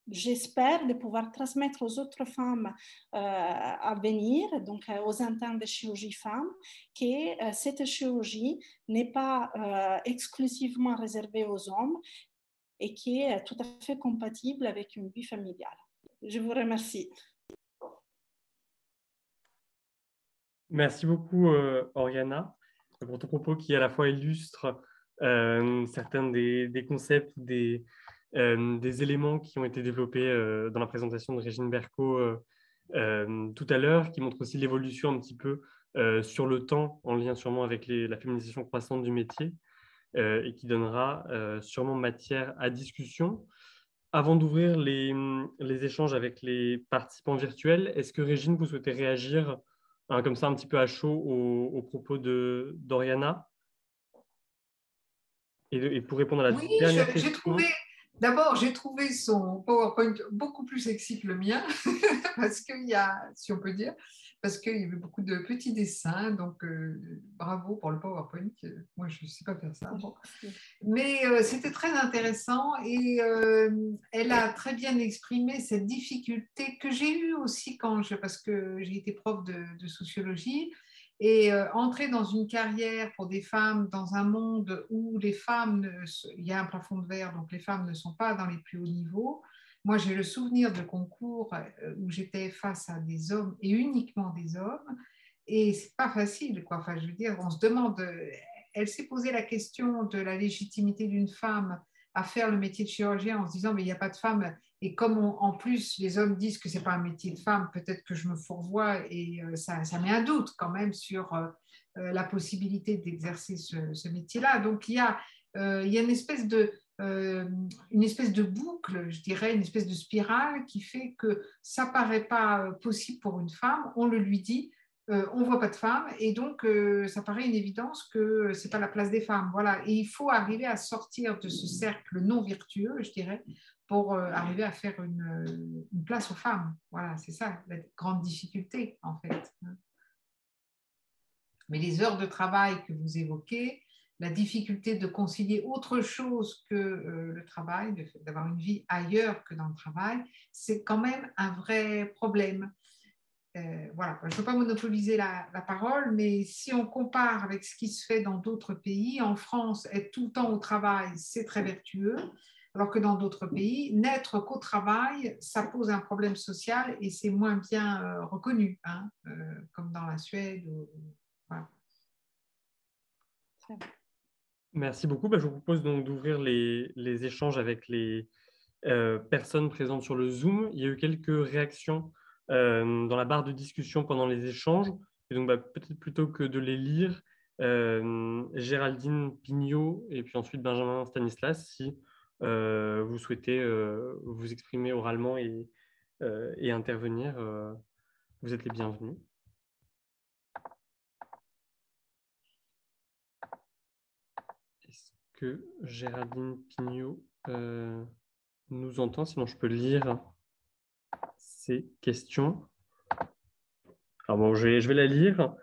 j'espère de pouvoir transmettre aux autres femmes euh, à venir, donc euh, aux internes de chirurgie femmes, que euh, cette chirurgie n'est pas exclusivement réservée aux hommes et qui est tout à fait compatible avec une vie familiale. Je vous remercie. Merci beaucoup, Oriana, pour ton propos qui à la fois illustre certains des, concepts, des, des éléments qui ont été développés euh, dans la présentation de Régine Berco euh, tout à l'heure, qui montrent aussi l'évolution un petit peu sur le temps, en lien sûrement avec la féminisation croissante du métier, et qui donnera sûrement matière à discussion. Avant d'ouvrir les, échanges avec les participants virtuels, est-ce que Régine, vous souhaitez réagir hein, comme ça un petit peu à chaud aux, propos de d'Oriana? Et, pour répondre à la oui, dernière question. J'ai trouvé, D'abord, j'ai trouvé son PowerPoint beaucoup plus sexy que le mien, parce qu'il y a, si on peut dire, parce qu'il y avait beaucoup de petits dessins. Donc, euh, bravo pour le PowerPoint. Moi, je ne sais pas faire ça. Mais euh, c'était très intéressant et euh, elle a très bien exprimé cette difficulté que j'ai eue aussi quand je, parce que j'ai été prof de sociologie et euh, entrer dans une carrière pour des femmes dans un monde où les femmes, il y a un plafond de verre, donc les femmes ne sont pas dans les plus hauts niveaux. Moi, j'ai le souvenir de concours euh, où j'étais face à des hommes et uniquement des hommes. Et c'est pas facile, quoi. Enfin, je veux dire, on se demande. Elle s'est posé la question de la légitimité d'une femme à faire le métier de chirurgien en se disant, mais il n'y a pas de femme et comme en plus les hommes disent que c'est pas un métier de femme, peut-être que je me fourvoie et euh, ça, ça, met un doute quand même sur euh, euh, la possibilité d'exercer ce, métier-là. Donc il y, a, il y a une espèce de une espèce de boucle, je dirais, une espèce de spirale qui fait que ça paraît pas possible pour une femme, on le lui dit, on voit pas de femme et donc ça paraît une évidence que c'est pas la place des femmes. Voilà, et il faut arriver à sortir de ce cercle non vertueux, je dirais, pour euh, arriver à faire une, place aux femmes. Voilà, c'est ça la grande difficulté en fait. Mais les heures de travail que vous évoquez, la difficulté de concilier autre chose que le travail, d'avoir une vie ailleurs que dans le travail, c'est quand même un vrai problème. Voilà, je ne veux pas monopoliser la, la, parole, mais si on compare avec ce qui se fait dans d'autres pays, en France, être tout le temps au travail, c'est très vertueux alors que dans d'autres pays, n'être qu'au travail, ça pose un problème social et c'est moins bien euh, reconnu, hein, euh, comme dans la Suède. Merci beaucoup. Bah, je vous propose donc d'ouvrir les, échanges avec les euh, personnes présentes sur le Zoom. Il y a eu quelques réactions dans la barre de discussion pendant les échanges. Et donc, bah, peut-être plutôt que de les lire, Géraldine Pignot et puis ensuite Benjamin Stanislas, si euh, vous souhaitez euh, vous exprimer oralement euh, et intervenir, vous êtes les bienvenus. Est-ce que Géraldine Pignot nous entend? Sinon, je peux lire ces questions. Alors bon, je vais, la lire.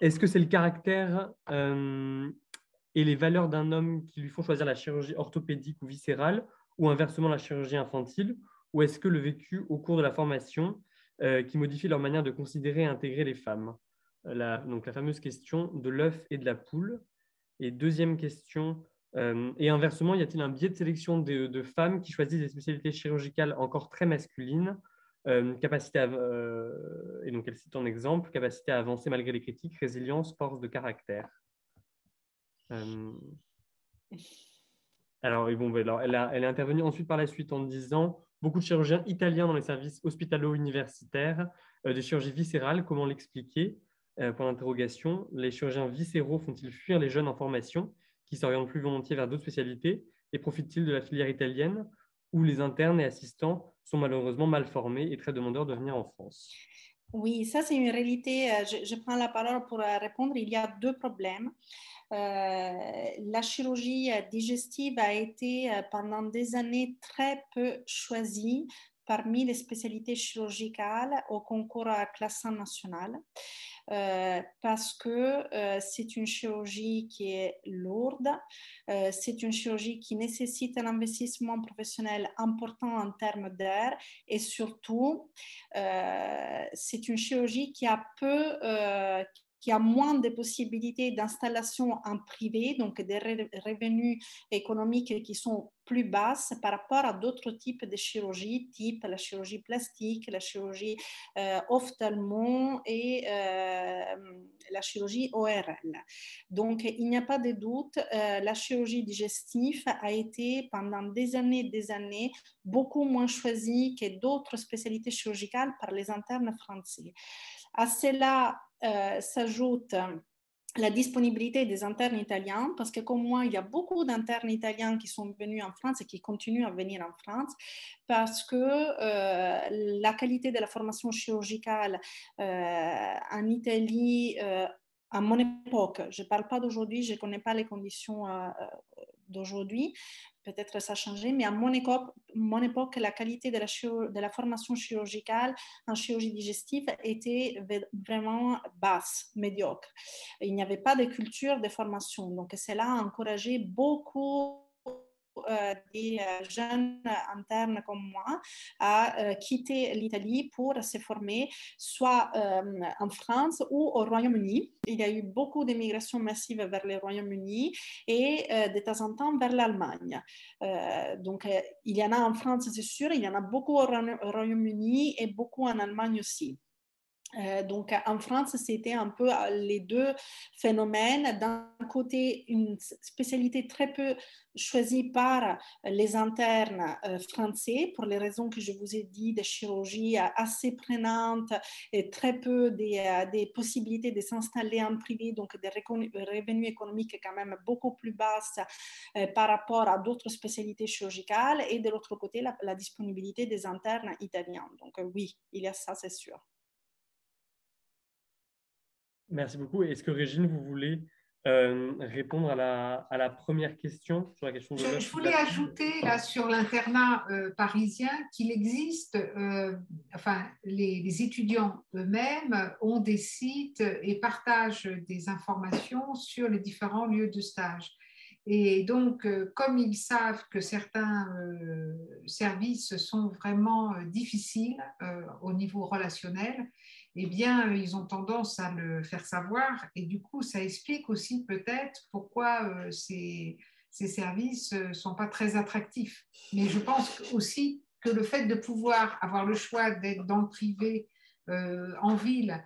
Est-ce que c'est le caractère et les valeurs d'un homme qui lui font choisir la chirurgie orthopédique ou viscérale, ou inversement la chirurgie infantile, ou est-ce que le vécu au cours de la formation euh, qui modifie leur manière de considérer et intégrer les femmes? La, Donc la fameuse question de l'œuf et de la poule. Et deuxième question, euh, et inversement, y a-t-il un biais de sélection de, femmes qui choisissent des spécialités chirurgicales encore très masculines? euh, capacité à, et donc elle cite en exemple, capacité à avancer malgré les critiques, résilience, force de caractère. Euh, alors, bon, elle, a, elle, est intervenue ensuite par la suite en disant beaucoup de chirurgiens italiens dans les services hospitalo-universitaires euh, de chirurgie viscérale, comment l'expliquer? Euh, Point d'interrogation. Les chirurgiens viscéraux font-ils fuir les jeunes en formation qui s'orientent plus volontiers vers d'autres spécialités et profitent-ils de la filière italienne? Où les internes et assistants sont malheureusement mal formés et très demandeurs de venir en France Oui, ça c'est une réalité. Je, je, prends la parole pour répondre. Il y a deux problèmes. Euh, la chirurgie digestive a été euh, pendant des années très peu choisie parmi les spécialités chirurgicales au concours classant national. Euh, parce que c'est une chirurgie qui est lourde, c'est une chirurgie qui nécessite un investissement professionnel important en termes d'air et surtout, c'est une chirurgie qui a peu, qui a moins de possibilités d'installation en privé, donc des revenus économiques qui sont plus basses par rapport à d'autres types de chirurgies, type la chirurgie plastique, la chirurgie euh, et euh, la chirurgie ORL. Donc, il n'y a pas de doute, euh, la chirurgie digestive a été pendant des années et des années beaucoup moins choisie que d'autres spécialités chirurgicales par les internes français. À cela euh, s'ajoute la disponibilité des internes italiens, parce que comme moi, il y a beaucoup d'internes italiens qui sont venus en France et qui continuent à venir en France, parce que euh, la qualité de la formation chirurgicale euh, en Italie, à mon époque, je ne parle pas d'aujourd'hui, je ne connais pas les conditions d'aujourd'hui, peut-être ça a changé, mais à mon époque, mon époque la qualité de la, de la formation chirurgicale en chirurgie digestive était vraiment basse, médiocre. Il n'y avait pas de culture de formation, donc cela a encouragé beaucoup des euh, jeunes internes comme moi à euh, quitter l'Italie pour se former soit en France ou au Royaume-Uni. Il y a eu beaucoup d'immigration massive vers le Royaume-Uni et de temps en temps vers l'Allemagne. donc, il y en a en France, c'est sûr, il y en a beaucoup au Royaume-Uni et beaucoup en Allemagne aussi. Euh, donc en France, c'était un peu euh, les deux phénomènes. D'un côté, une spécialité très peu choisie par les internes euh, français, pour les raisons que je vous ai dit, de chirurgie assez prenante et très peu des, des possibilités de s'installer en privé, donc des revenus économiques quand même beaucoup plus basses par rapport à d'autres spécialités chirurgicales. Et de l'autre côté, la, la disponibilité des internes italiens. Donc oui, il y a ça, c'est sûr. Merci beaucoup. Est-ce que Régine, vous voulez euh, répondre à la, à la, première question sur la question de Je, je voulais ajouter là sur l'internat euh, parisien qu'il existe, euh, enfin les, les étudiants eux-mêmes ont des sites et partagent des informations sur les différents lieux de stage. Et donc, comme ils savent que certains services sont vraiment difficiles au niveau relationnel, eh bien, ils ont tendance à le faire savoir. Et du coup, ça explique aussi peut-être pourquoi euh, ces, ces, services ne euh, sont pas très attractifs. Mais je pense aussi que le fait de pouvoir avoir le choix d'être dans le privé, euh, en ville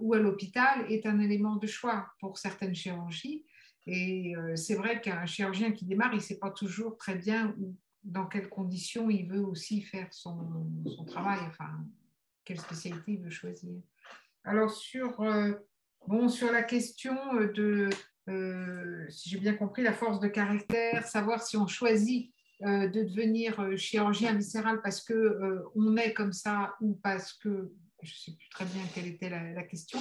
ou à l'hôpital, est un élément de choix pour certaines chirurgies. Et c'est vrai qu'un chirurgien qui démarre, il ne sait pas toujours très bien dans quelles conditions il veut aussi faire son, son travail. Enfin, quelle spécialité il veut choisir. Alors, sur, euh, la question de, euh, si j'ai bien compris, la force de caractère, savoir si on choisit euh, de devenir chirurgien viscéral parce qu'on on est comme ça ou parce que, je ne sais plus très bien quelle était la question,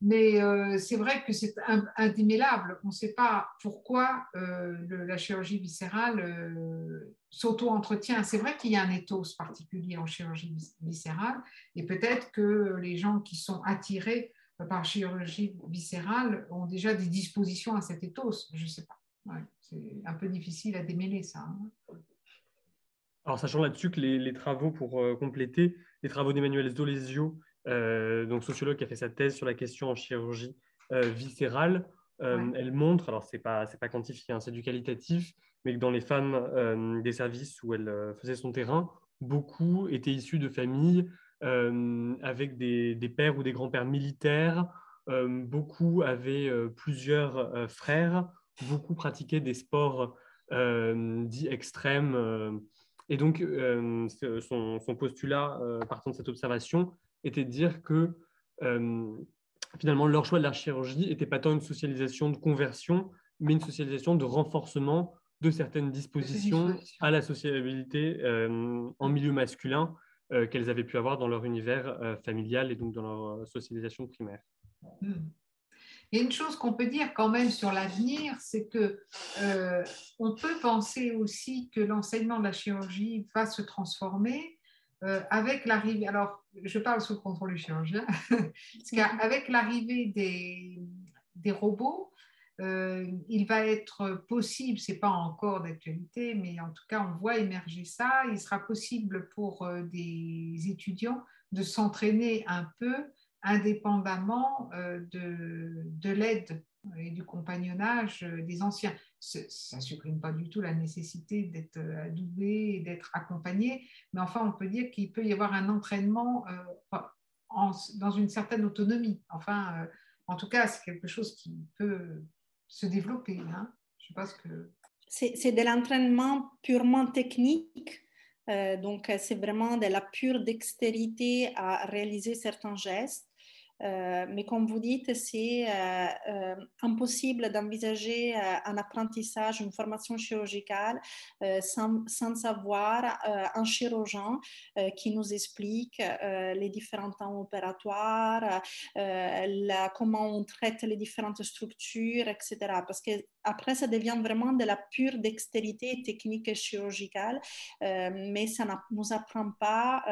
mais euh, c'est vrai que c'est indémêlable. On ne sait pas pourquoi euh, la chirurgie viscérale euh, s'auto-entretient. C'est vrai qu'il y a un ethos particulier en chirurgie viscérale, et peut-être que les gens qui sont attirés par chirurgie viscérale ont déjà des dispositions à cet ethos. Je ne sais pas. c'est un peu difficile à démêler ça. Hein. Alors, sachant là-dessus que les, les, travaux, pour compléter, les travaux d'Emmanuel Zdolesio euh, donc sociologue qui a fait sa thèse sur la question en chirurgie euh, viscérale. Euh, elle montre, alors c'est pas c'est pas quantifié, hein, c'est du qualitatif, mais que dans les femmes des services où elle faisait son terrain, beaucoup étaient issus de familles avec des, des, pères ou des grands-pères militaires. beaucoup avaient plusieurs frères. Beaucoup pratiquaient des sports dits extrêmes. et donc, son, son, postulat, partant de cette observation, était de dire que euh, finalement leur choix de la chirurgie n'était pas tant une socialisation de conversion, mais une socialisation de renforcement de certaines dispositions à la sociabilité euh, en milieu masculin euh, qu'elles avaient pu avoir dans leur univers familial et donc dans leur socialisation primaire. Il y a une chose qu'on peut dire quand même sur l'avenir, c'est que on peut penser aussi que l'enseignement de la chirurgie va se transformer euh, avec l'arrivée, alors je parle sous contrôle du chirurgien, parce qu'avec l'arrivée des, des, robots, euh, il va être possible, c'est pas encore d'actualité, mais en tout cas on voit émerger ça, il sera possible pour euh, des étudiants de s'entraîner un peu indépendamment de, de l'aide et du compagnonnage des anciens ça ne supprime pas du tout la nécessité d'être euh, adoubé et d'être accompagné, mais enfin, on peut dire qu'il peut y avoir un entraînement euh, dans une certaine autonomie. Enfin, euh, en tout cas, c'est quelque chose qui peut se développer. Hein. Je sais que... C'est de l'entraînement purement technique. donc, c'est vraiment de la pure dextérité à réaliser certains gestes. Euh, mais comme vous dites, c'est euh, euh, impossible d'envisager un apprentissage, une formation chirurgicale sans, sans, savoir un chirurgien qui nous explique les différents temps opératoires, comment on traite les différentes structures, etc. Parce que après, ça devient vraiment de la pure dextérité technique et chirurgicale, mais ça ne nous apprend pas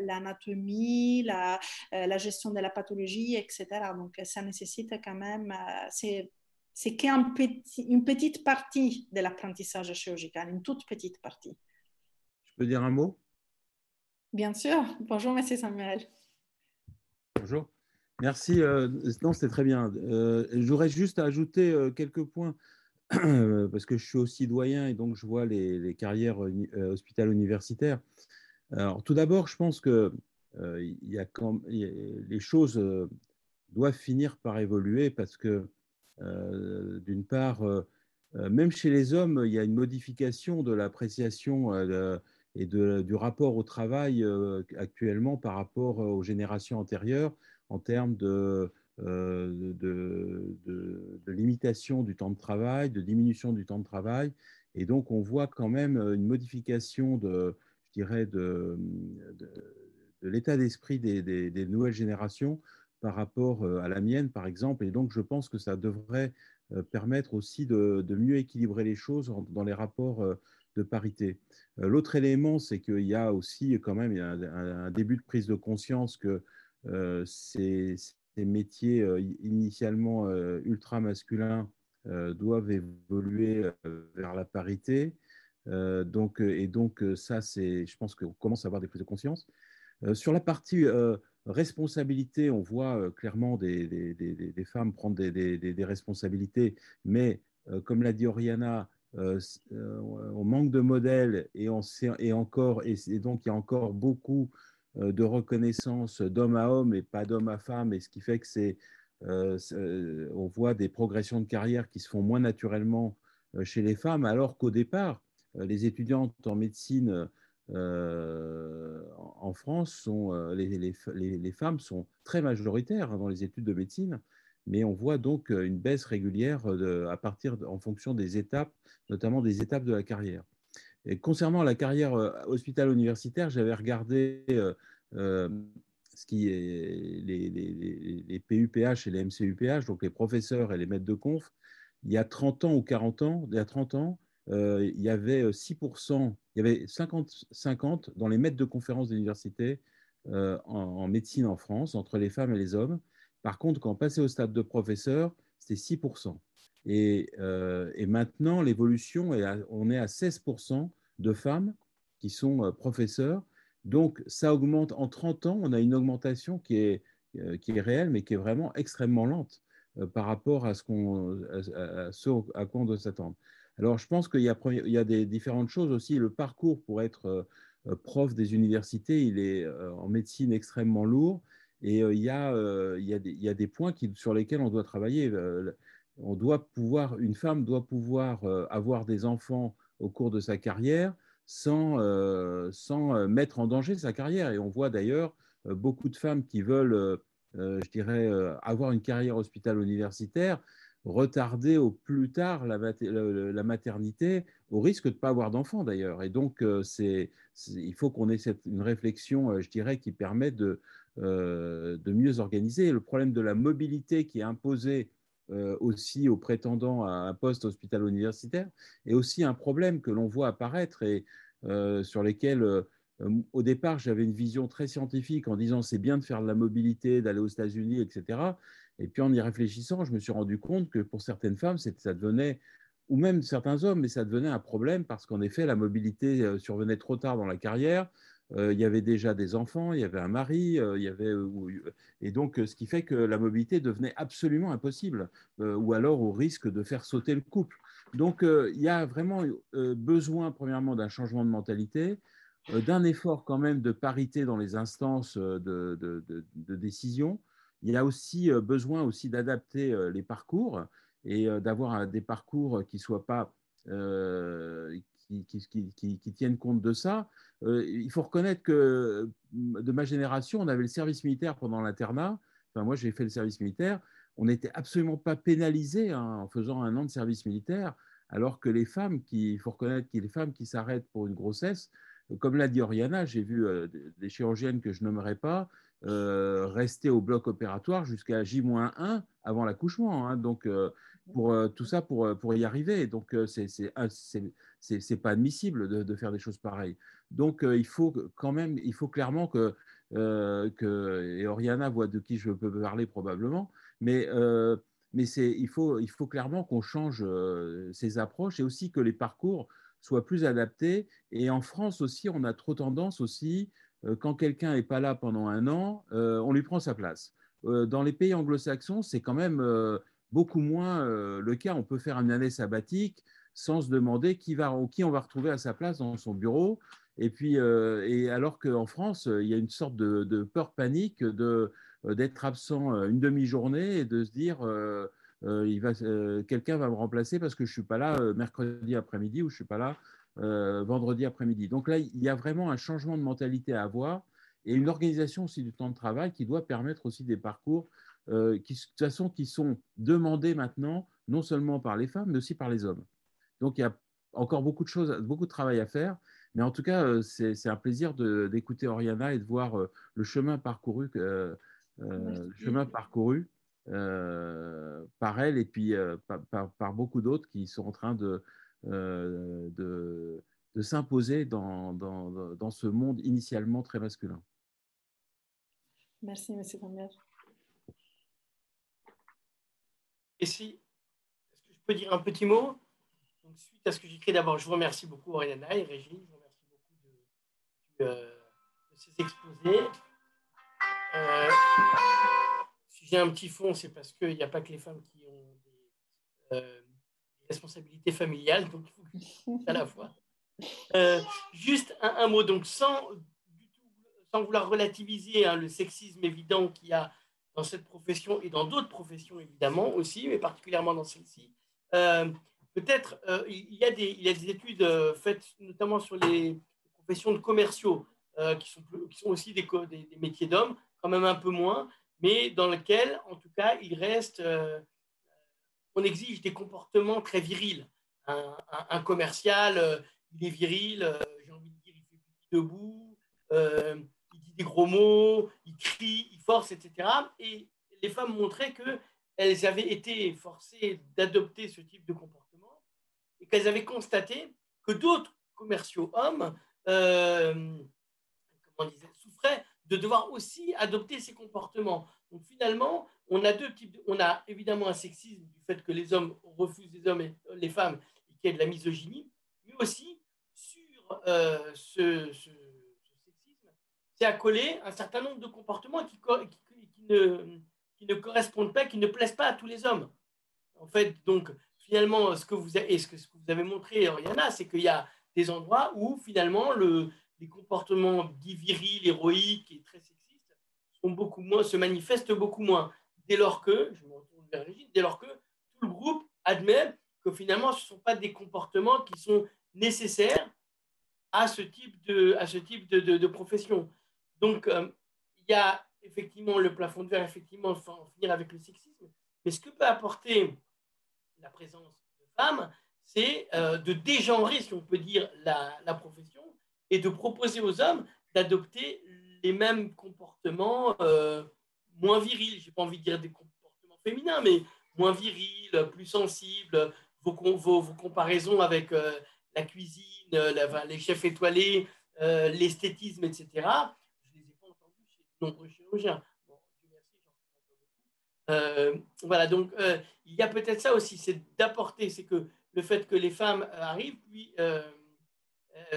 l'anatomie, la, la gestion de la pathologie etc. Donc, ça nécessite quand même, euh, c'est c'est qu'une petit, une petite partie de l'apprentissage chirurgical, une toute petite partie. Je peux dire un mot? Bien sûr. Bonjour, Monsieur Samuel. Bonjour. Merci. Euh, non, c'était très bien. Euh, J'aurais juste à ajouter euh, quelques points parce que je suis aussi doyen et donc je vois les, carrières hospitalo universitaires. Alors, tout d'abord, je pense que euh, les choses euh, doivent finir par évoluer parce que, euh, d'une part, même chez les hommes, il y a une modification de l'appréciation et du rapport au travail actuellement par rapport aux générations antérieures en termes de, de, de, limitation du temps de travail, de diminution du temps de travail. Et donc, on voit quand même une modification de, je dirais, de, l'état d'esprit des, nouvelles générations par rapport euh, à la mienne, par exemple. Et donc, je pense que ça devrait permettre aussi de, mieux équilibrer les choses dans les rapports de parité. L'autre élément, c'est qu'il y a aussi quand même un, début de prise de conscience que ces, métiers initialement ultra masculins doivent évoluer vers la parité. donc, et donc, ça, c'est, je pense qu'on commence à avoir des prises de conscience. sur la partie responsabilité, on voit clairement des, femmes prendre des, responsabilités, mais comme l'a dit Oriana, on manque de modèles et, on et encore, et, donc il y a encore beaucoup de reconnaissance d'homme à homme et pas d'homme à femme, et ce qui fait que c'est, on voit des progressions de carrière qui se font moins naturellement chez les femmes, alors qu'au départ, les étudiantes en médecine euh, en France, sont, euh, les, femmes sont très majoritaires hein, dans les études de médecine, mais on voit donc euh, une baisse régulière à partir en fonction des étapes, notamment des étapes de la carrière. Concernant la carrière hospitalo-universitaire, j'avais regardé ce qui est les, PUPH et les MCUPH, donc les professeurs et les maîtres de conf, il y a 30 ans ou 40 ans, il y a 30 ans, il y avait 6%, il y avait 50-50 dans les maîtres de conférences d'université en, en, médecine en France, entre les femmes et les hommes. Par contre, quand on passait au stade de professeur, c'était 6%. Et, et maintenant, l'évolution, on est à 16% de femmes qui sont professeurs. Donc, ça augmente en 30 ans, on a une augmentation qui est, qui est réelle, mais qui est vraiment extrêmement lente par rapport à ce, qu'on, à, quoi on doit s'attendre. Alors, je pense qu'il y, a des différentes choses aussi. Le parcours pour être euh, prof des universités, il est euh, en médecine extrêmement lourd. Et euh, il y, a, des, points sur lesquels on doit travailler. On doit pouvoir, une femme doit pouvoir avoir des enfants au cours de sa carrière sans, sans mettre en danger sa carrière. Et on voit d'ailleurs beaucoup de femmes qui veulent, je dirais, avoir une carrière hospitalo universitaire retarder au plus tard la, maternité, au risque de ne pas avoir d'enfant d'ailleurs. Et donc, euh, il faut qu'on ait cette, une réflexion, euh, je dirais, qui permet de, euh, de mieux organiser. Le problème de la mobilité qui est imposé aussi aux prétendants à un poste hospital-universitaire est aussi un problème que l'on voit apparaître et sur lesquels au départ, j'avais une vision très scientifique en disant c'est bien de faire de la mobilité, d'aller aux États-Unis, etc. Et puis en y réfléchissant, je me suis rendu compte que pour certaines femmes, ça devenait, ou même certains hommes, mais ça devenait un problème parce qu'en effet, la mobilité euh, survenait trop tard dans la carrière. Euh, il y avait déjà des enfants, il y avait un mari, euh, il y avait, et donc ce qui fait que la mobilité devenait absolument impossible, ou alors au risque de faire sauter le couple. Donc il y a vraiment besoin, premièrement, d'un changement de mentalité, d'un effort quand même de parité dans les instances de, de, de décision, il y a aussi euh, besoin aussi d'adapter euh, les parcours et euh, d'avoir des parcours qui soient pas qui, tiennent compte de ça. il faut reconnaître que de ma génération, on avait le service militaire pendant l'internat. Enfin, moi, j'ai fait le service militaire. On n'était absolument pas pénalisé hein, en faisant un an de service militaire, alors que les femmes, il faut reconnaître a des femmes qui s'arrêtent pour une grossesse, comme l'a dit Oriana, j'ai vu des chirurgiennes que je nommerai pas euh, rester au bloc opératoire jusqu'à J-1 avant l'accouchement. Hein. donc, euh, pour euh, tout ça, pour, pour y arriver. Donc, c'est pas admissible de, de, faire des choses pareilles. Donc, il faut quand même, il faut clairement que, que et Oriana voit de qui je peux parler probablement, mais mais il faut, il faut clairement qu'on change ces approches et aussi que les parcours soient plus adaptés. Et en France aussi, on a trop tendance aussi euh, quand quelqu'un n'est pas là pendant un an, euh, on lui prend sa place. Euh, dans les pays anglo-saxons, c'est quand même beaucoup moins le cas. On peut faire une année sabbatique sans se demander qui, va, qui on va retrouver à sa place dans son bureau. Et puis, et alors qu'en France, il y a une sorte de, peur panique de, d'être absent une demi-journée et de se dire quelqu'un va me remplacer parce que je ne suis pas là mercredi après-midi ou je ne suis pas là euh, vendredi après-midi. Donc là, il y a vraiment un changement de mentalité à avoir et une organisation aussi du temps de travail qui doit permettre aussi des parcours euh, qui, de toute façon, qui sont demandés maintenant, non seulement par les femmes, mais aussi par les hommes. Donc il y a encore beaucoup de choses, beaucoup de travail à faire. Mais en tout cas, euh, c'est un plaisir d'écouter Oriana et de voir le chemin parcouru, le chemin parcouru par elle et puis par, beaucoup d'autres qui sont en train de, de, de s'imposer dans, dans, dans, ce monde initialement très masculin. Merci, M. Gamber. Et si, est-ce que je peux dire un petit mot? Suite à ce que j'écris d'abord, je vous remercie beaucoup, Oriana et Régine. Je vous remercie beaucoup de, euh, ces exposés. Euh, si j'ai un petit fond, c'est parce qu'il n'y a pas que les femmes qui ont des, euh, responsabilités familiales, donc il faut à la fois. juste un, mot, donc sans, sans vouloir relativiser hein, le sexisme évident qu'il y a dans cette profession et dans d'autres professions évidemment aussi, mais particulièrement dans celle-ci. Euh, peut-être euh, il, y a des, études euh, faites notamment sur les professions de commerciaux qui, sont aussi des, des, métiers d'hommes, quand même un peu moins, mais dans lesquels en tout cas il reste, on exige des comportements très virils. Un, commercial, il est viril, j'ai envie de dire, il fait debout gros mots, ils crient, ils forcent, etc. Et les femmes montraient qu'elles avaient été forcées d'adopter ce type de comportement et qu'elles avaient constaté que d'autres commerciaux hommes euh, souffraient de devoir aussi adopter ces comportements. Donc finalement, on a deux types. on a évidemment un sexisme du fait que les hommes refusent les hommes et les femmes et qu'il y a de la misogynie, mais aussi sur euh, ce c'est à coller un certain nombre de comportements qui, ne, ne, correspondent pas, qui ne plaisent pas à tous les hommes. En fait, donc, finalement, ce que vous avez, ce que, vous avez montré, Oriana, c'est qu'il y a des endroits où, finalement, le, les comportements dits virils, héroïques et très sexistes sont beaucoup moins, se manifestent beaucoup moins. Dès lors que, je me retourne vers Régine, dès lors que tout le groupe admet que finalement, ce ne sont pas des comportements qui sont nécessaires à ce type de, à ce type de, de profession. Donc, euh, il y a effectivement le plafond de verre, effectivement, en finir avec le sexisme. Mais ce que peut apporter la présence de femmes, c'est euh, de dégenrer, si on peut dire, la, profession et de proposer aux hommes d'adopter les mêmes comportements euh, moins virils. Je n'ai pas envie de dire des comportements féminins, mais moins virils, plus sensibles. Vos, vos comparaisons avec la cuisine, les chefs étoilés, l'esthétisme, etc nombreux chirurgiens. Euh, voilà, donc euh, il y a peut-être ça aussi, c'est d'apporter, c'est que le fait que les femmes euh, arrivent, puis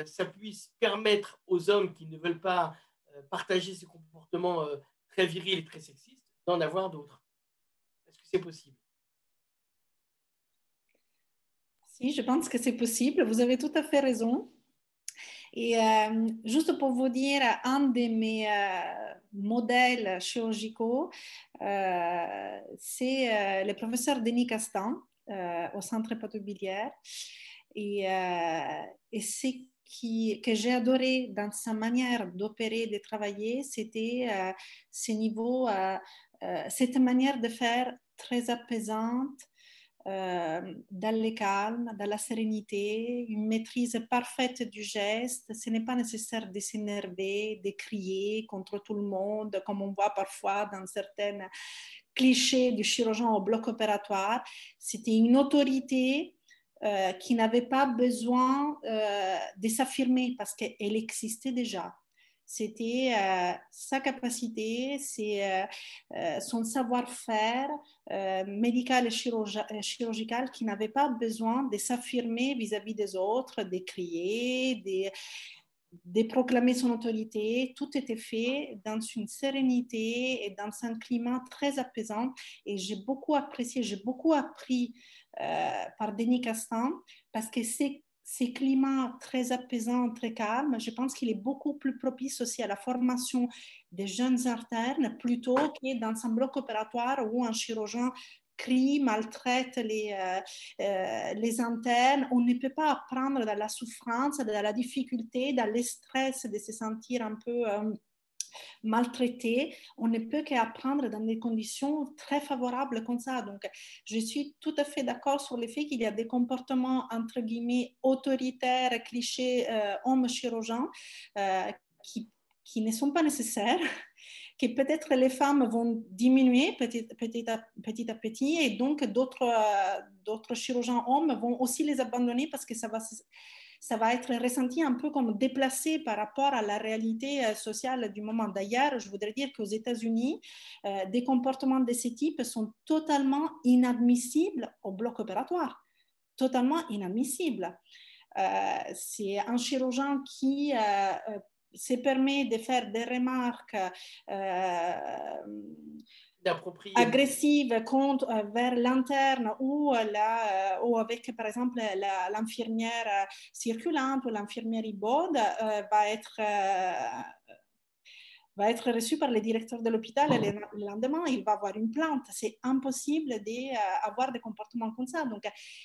ça puisse permettre aux hommes qui ne veulent pas partager ces comportements très virils très sexistes d'en avoir d'autres. Est-ce que c'est possible? Si, je pense que c'est possible. Vous avez tout à fait raison. Et euh, juste pour vous dire, un de mes euh, modèles chirurgicaux, euh, c'est le professeur Denis Castan au centre hépatobiliaire. Et, et ce que j'ai adoré dans sa manière d'opérer, de travailler, c'était ce niveau, cette manière de faire très apaisante, euh, dans le calme, dans la sérénité, une maîtrise parfaite du geste. Ce n'est pas nécessaire de s'énerver, de crier contre tout le monde, comme on voit parfois dans certains clichés du chirurgien au bloc opératoire. C'était une autorité euh, qui n'avait pas besoin euh, de s'affirmer parce qu'elle existait déjà c'était euh, sa capacité, euh, euh, son savoir-faire médical et chirurgical qui n'avait pas besoin de s'affirmer vis-à-vis des autres, de crier, de, proclamer son autorité. Tout était fait dans une sérénité et dans un climat très apaisant. Et j'ai beaucoup apprécié, j'ai beaucoup appris par Denis Castan parce que c'est ces climats très apaisants, très calmes, je pense qu'il est beaucoup plus propice aussi à la formation des jeunes internes plutôt que dans un bloc opératoire où un chirurgien crie, maltraite les, euh, euh, les internes. On ne peut pas apprendre dans la souffrance, dans la difficulté, dans le stress de se sentir un peu... Euh, maltraité, on ne peut qu'apprendre dans des conditions très favorables comme ça. Donc, je suis tout à fait d'accord sur le fait qu'il y a des comportements, entre guillemets, autoritaires, clichés, euh, hommes chirurgiens, euh, qui qui ne sont pas nécessaires, que peut-être les femmes vont diminuer petit, petit, à, petit à petit et donc d'autres, euh, d'autres chirurgiens hommes vont aussi les abandonner parce que ça va, ça va être ressenti un peu comme déplacé par rapport à la réalité euh, sociale du moment. D'ailleurs, je voudrais dire qu'aux États-Unis, euh, des comportements de ce type sont totalement inadmissibles au bloc opératoire, totalement inadmissibles. c'est un chirurgien qui se permet de faire des remarques euh, agressives contre, euh, vers l'interne ou, la, euh, ou avec, par exemple, l'infirmière circulante ou l'infirmière ibode va être va être reçu par le directeur de l'hôpital et le lendemain, il va avoir une plainte. C'est impossible d'avoir euh, des comportements comme ça. Donc,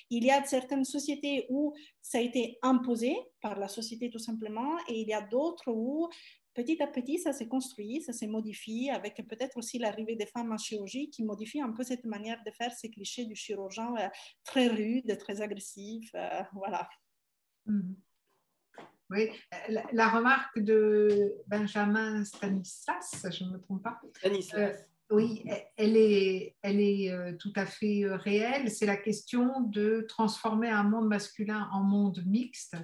il y a certaines sociétés où ça a été imposé par la société tout simplement, et il y a d'autres où petit à petit, ça s'est construit, ça s'est modifié, avec peut-être aussi l'arrivée des femmes en chirurgie qui modifie un peu cette manière de faire ces clichés du chirurgien euh, très rude, très agressif. Euh, voilà. Mmh. Oui, la, remarque de Benjamin Stanislas, je ne me trompe pas. Stanislas. Euh, oui, elle est, elle est euh, tout à fait euh, réelle. C'est la question de transformer un monde masculin en monde mixte.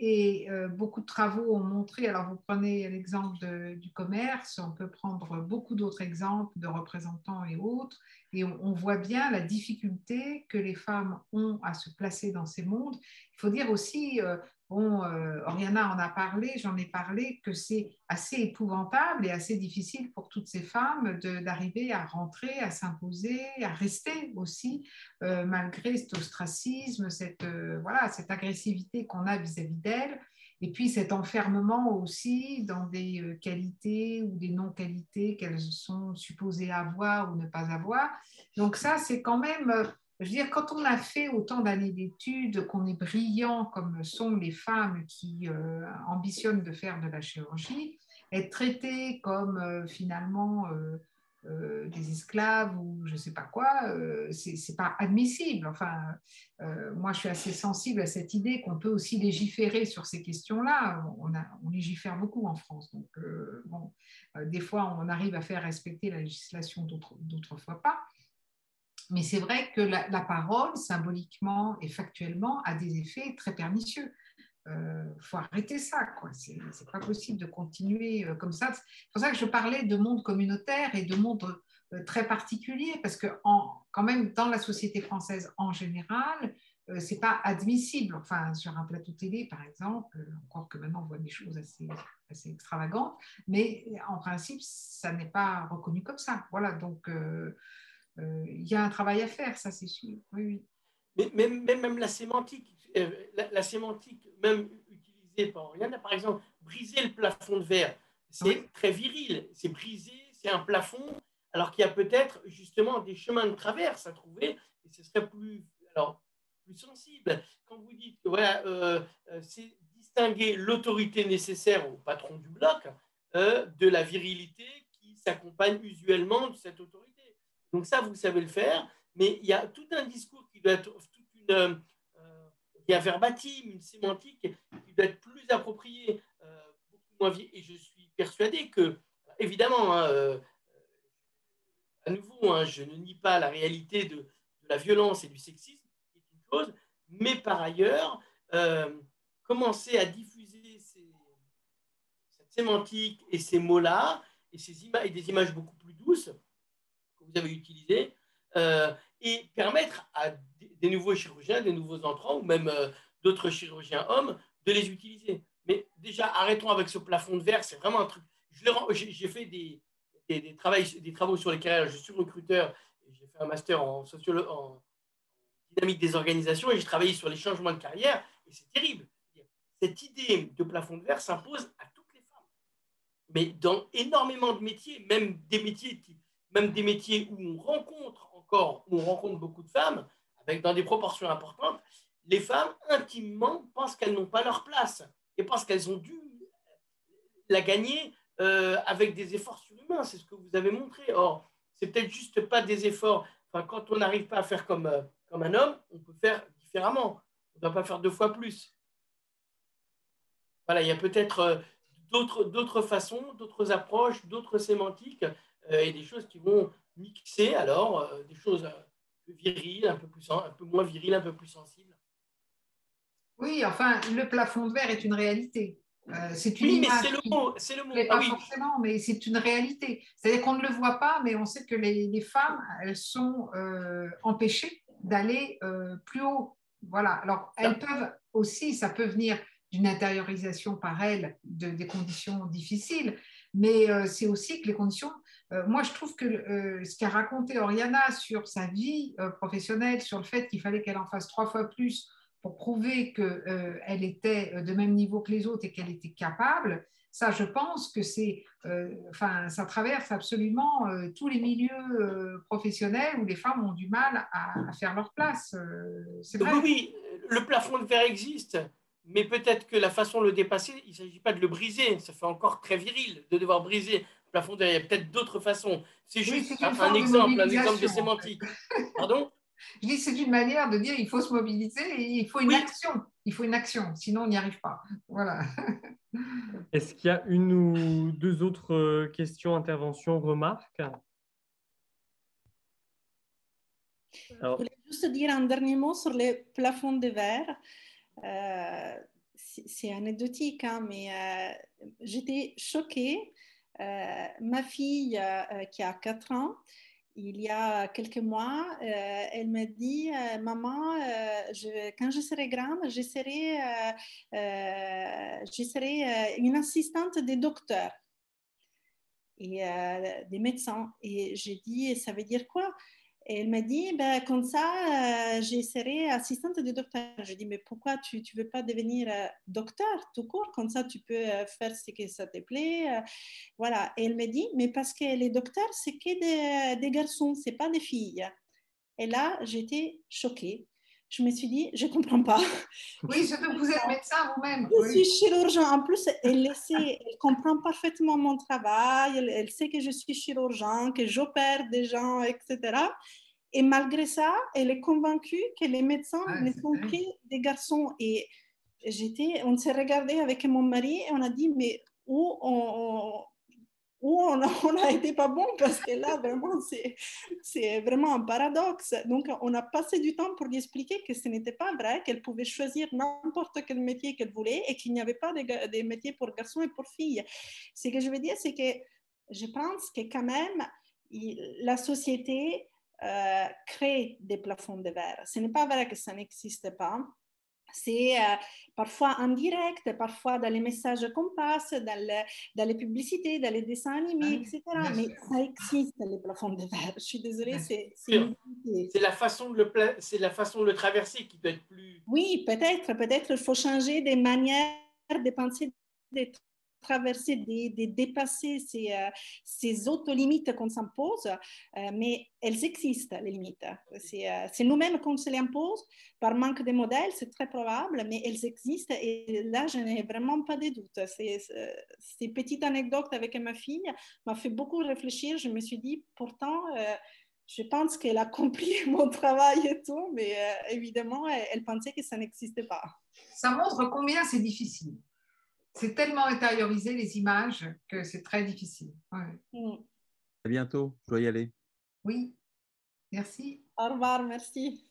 Et beaucoup de travaux ont montré, alors vous prenez l'exemple du commerce, on peut prendre beaucoup d'autres exemples de représentants et autres, et on, voit bien la difficulté que les femmes ont à se placer dans ces mondes. Il faut dire aussi, Bon, euh, Oriana en a parlé, j'en ai parlé, que c'est assez épouvantable et assez difficile pour toutes ces femmes d'arriver à rentrer, à s'imposer, à rester aussi, euh, malgré cet ostracisme, cette, euh, voilà, cette agressivité qu'on a vis-à-vis d'elles, et puis cet enfermement aussi dans des qualités ou des non-qualités qu'elles sont supposées avoir ou ne pas avoir. Donc ça, c'est quand même je veux dire, quand on a fait autant d'années d'études, qu'on est brillant comme sont les femmes qui euh, ambitionnent de faire de la chirurgie, être traité comme euh, finalement euh, des esclaves ou je ne sais pas quoi, c'est n'est pas admissible. Enfin, moi, je suis assez sensible à cette idée qu'on peut aussi légiférer sur ces questions-là. On, on, légifère beaucoup en France, donc bon, des fois, on arrive à faire respecter la législation, d'autres fois pas. Mais c'est vrai que la, parole, symboliquement et factuellement, a des effets très pernicieux. Euh, faut arrêter ça, quoi. C'est pas possible de continuer euh, comme ça. C'est pour ça que je parlais de monde communautaire et de monde euh, très particulier, parce que quand même, dans la société française en général, c'est pas admissible. Enfin, sur un plateau télé, par exemple, encore que maintenant on voit des choses assez, assez extravagantes, mais en principe, ça n'est pas reconnu comme ça. Voilà, donc euh, il y a un travail à faire, ça c'est sûr. Oui, Mais même, même, la sémantique, euh, la, sémantique même utilisée par Oriana, par exemple, briser le plafond de verre, c'est très viril, c'est briser, c'est un plafond, alors qu'il y a peut-être justement des chemins de traverse à trouver, et ce serait plus, alors, plus sensible. Quand vous dites que voilà, euh, c'est distinguer l'autorité nécessaire au patron du bloc de la virilité qui s'accompagne usuellement de cette autorité. Donc ça, vous savez le faire, mais il y a tout un discours qui doit être, toute une, euh, il y a verbatim, une sémantique qui doit être plus appropriée, euh. Et je suis persuadé que, évidemment, hein, euh, à nouveau, hein, je ne nie pas la réalité de, la violence et du sexisme, une chose, mais par ailleurs, commencer à diffuser cette sémantique et ces mots-là, et, ces et des images beaucoup plus douces, vous avez utilisé euh, et permettre à des nouveaux chirurgiens, des nouveaux entrants ou même euh, d'autres chirurgiens hommes de les utiliser. Mais déjà, arrêtons avec ce plafond de verre, c'est vraiment un truc. J'ai fait des, travaux sur les carrières, je suis recruteur, j'ai fait un master en, dynamique des organisations et j'ai travaillé sur les changements de carrière et c'est terrible. Cette idée de plafond de verre s'impose à toutes les femmes. Mais dans énormément de métiers, même des métiers même des métiers où on rencontre encore, on rencontre beaucoup de femmes, avec dans des proportions importantes, les femmes intimement pensent qu'elles n'ont pas leur place et pensent qu'elles ont dû la gagner euh, avec des efforts surhumains. C'est ce que vous avez montré. Or, c'est peut-être juste pas des efforts. Quand on n'arrive pas à faire comme, euh, comme un homme, on peut faire différemment. On ne doit pas faire deux fois plus. Voilà, il y a peut-être euh, d'autres façons, d'autres approches, d'autres sémantiques et des choses qui vont mixer alors des choses un peu viriles, un peu, plus, un peu moins viriles, un peu plus sensibles. Oui, enfin, le plafond de verre est une réalité. Euh, c'est une oui, mais c'est le mot. C'est le mot. Ah pas forcément, mais c'est une réalité. C'est-à-dire qu'on ne le voit pas, mais on sait que les, femmes, elles sont euh, empêchées d'aller euh, plus haut. Voilà. Alors, elles peuvent aussi, ça peut venir d'une intériorisation par elles de, des conditions difficiles, mais c'est aussi que les conditions. Moi, je trouve que ce qu'a raconté Oriana sur sa vie professionnelle, sur le fait qu'il fallait qu'elle en fasse trois fois plus pour prouver qu'elle euh, était euh, de même niveau que les autres et qu'elle était capable, ça, je pense que c'est, euh, enfin, ça traverse absolument tous les milieux professionnels où les femmes ont du mal à, faire leur place. Oui, le plafond de verre existe, mais peut-être que la façon de le dépasser, il ne s'agit pas de le briser. Ça fait encore très viril de devoir briser plafond de verre. Il y a peut-être d'autres façons. C'est juste un, exemple, un exemple de sémantique. Pardon? Je dis c'est une manière de dire il faut se mobiliser et il faut une action. Il faut une action, sinon on n'y arrive pas. Voilà. Est-ce qu'il y a une ou deux autres euh, questions, interventions, remarques? Je voulais juste dire un dernier mot sur les plafonds de verre. Euh, c'est anecdotique, hein, mais euh, j'étais choquée. Ma fille qui a 4 ans, il y a quelques mois, euh, elle m'a dit, euh, maman, euh, quand je serai grande, je serai, je serai une assistante des docteurs et des médecins. Et j'ai dit, ça veut dire quoi? Elle m'a dit, ben, comme ça, euh, je serai assistante de docteur. Je dis, mais pourquoi tu ne veux pas devenir euh, docteur tout court? Comme ça, tu peux euh, faire ce que ça te plaît. voilà. Et elle me dit, mais parce que les docteurs, c'est que des, des garçons, ce pas des filles. Et là, j'étais choquée. Je me suis dit, je ne comprends pas. Oui, surtout que vous êtes médecin vous-même. Je suis chirurgien. En plus, elle, elle comprend parfaitement mon travail. Elle, sait que je suis chirurgien, que j'opère des gens, etc. Et malgré ça, elle est convaincue que les médecins ne sont que des garçons. Et j'étais, on s'est regardé avec mon mari et on a dit, mais où on, on n'a été pas bon parce que là, vraiment, c'est vraiment un paradoxe. Donc, on a passé du temps pour lui expliquer que ce n'était pas vrai, qu'elle pouvait choisir n'importe quel métier qu'elle voulait et qu'il n'y avait pas de, métiers pour garçons et pour filles. Ce que je veux dire, c'est que je pense que quand même, la société euh, crée des plafonds de verre. Ce n'est pas vrai que ça n'existe pas c'est euh, parfois en direct, parfois dans les messages qu'on passe, dans, dans, les publicités, dans les dessins animés, etc. Mais ça existe, les plafonds de verre. Je suis désolée, c'est c'est la façon de le c'est la façon de le traverser qui peut être plus. Oui, peut-être, peut-être il faut changer des manières de penser des traverser, de, dépasser ces, euh, ces auto-limites qu'on s'impose, euh, mais elles existent, les limites. C'est euh, nous-mêmes qu'on se les impose par manque de modèles, c'est très probable, mais elles existent et là, je n'ai vraiment pas de doute. Ces petites anecdotes avec ma fille m'a fait beaucoup réfléchir. Je me suis dit, pourtant, je pense qu'elle a compris mon travail et tout, mais évidemment, elle pensait que ça n'existait pas. Ça montre combien c'est difficile c'est tellement intériorisé les images que c'est très difficile. Mm. À bientôt, je dois y aller. Oui, merci. Au revoir, merci.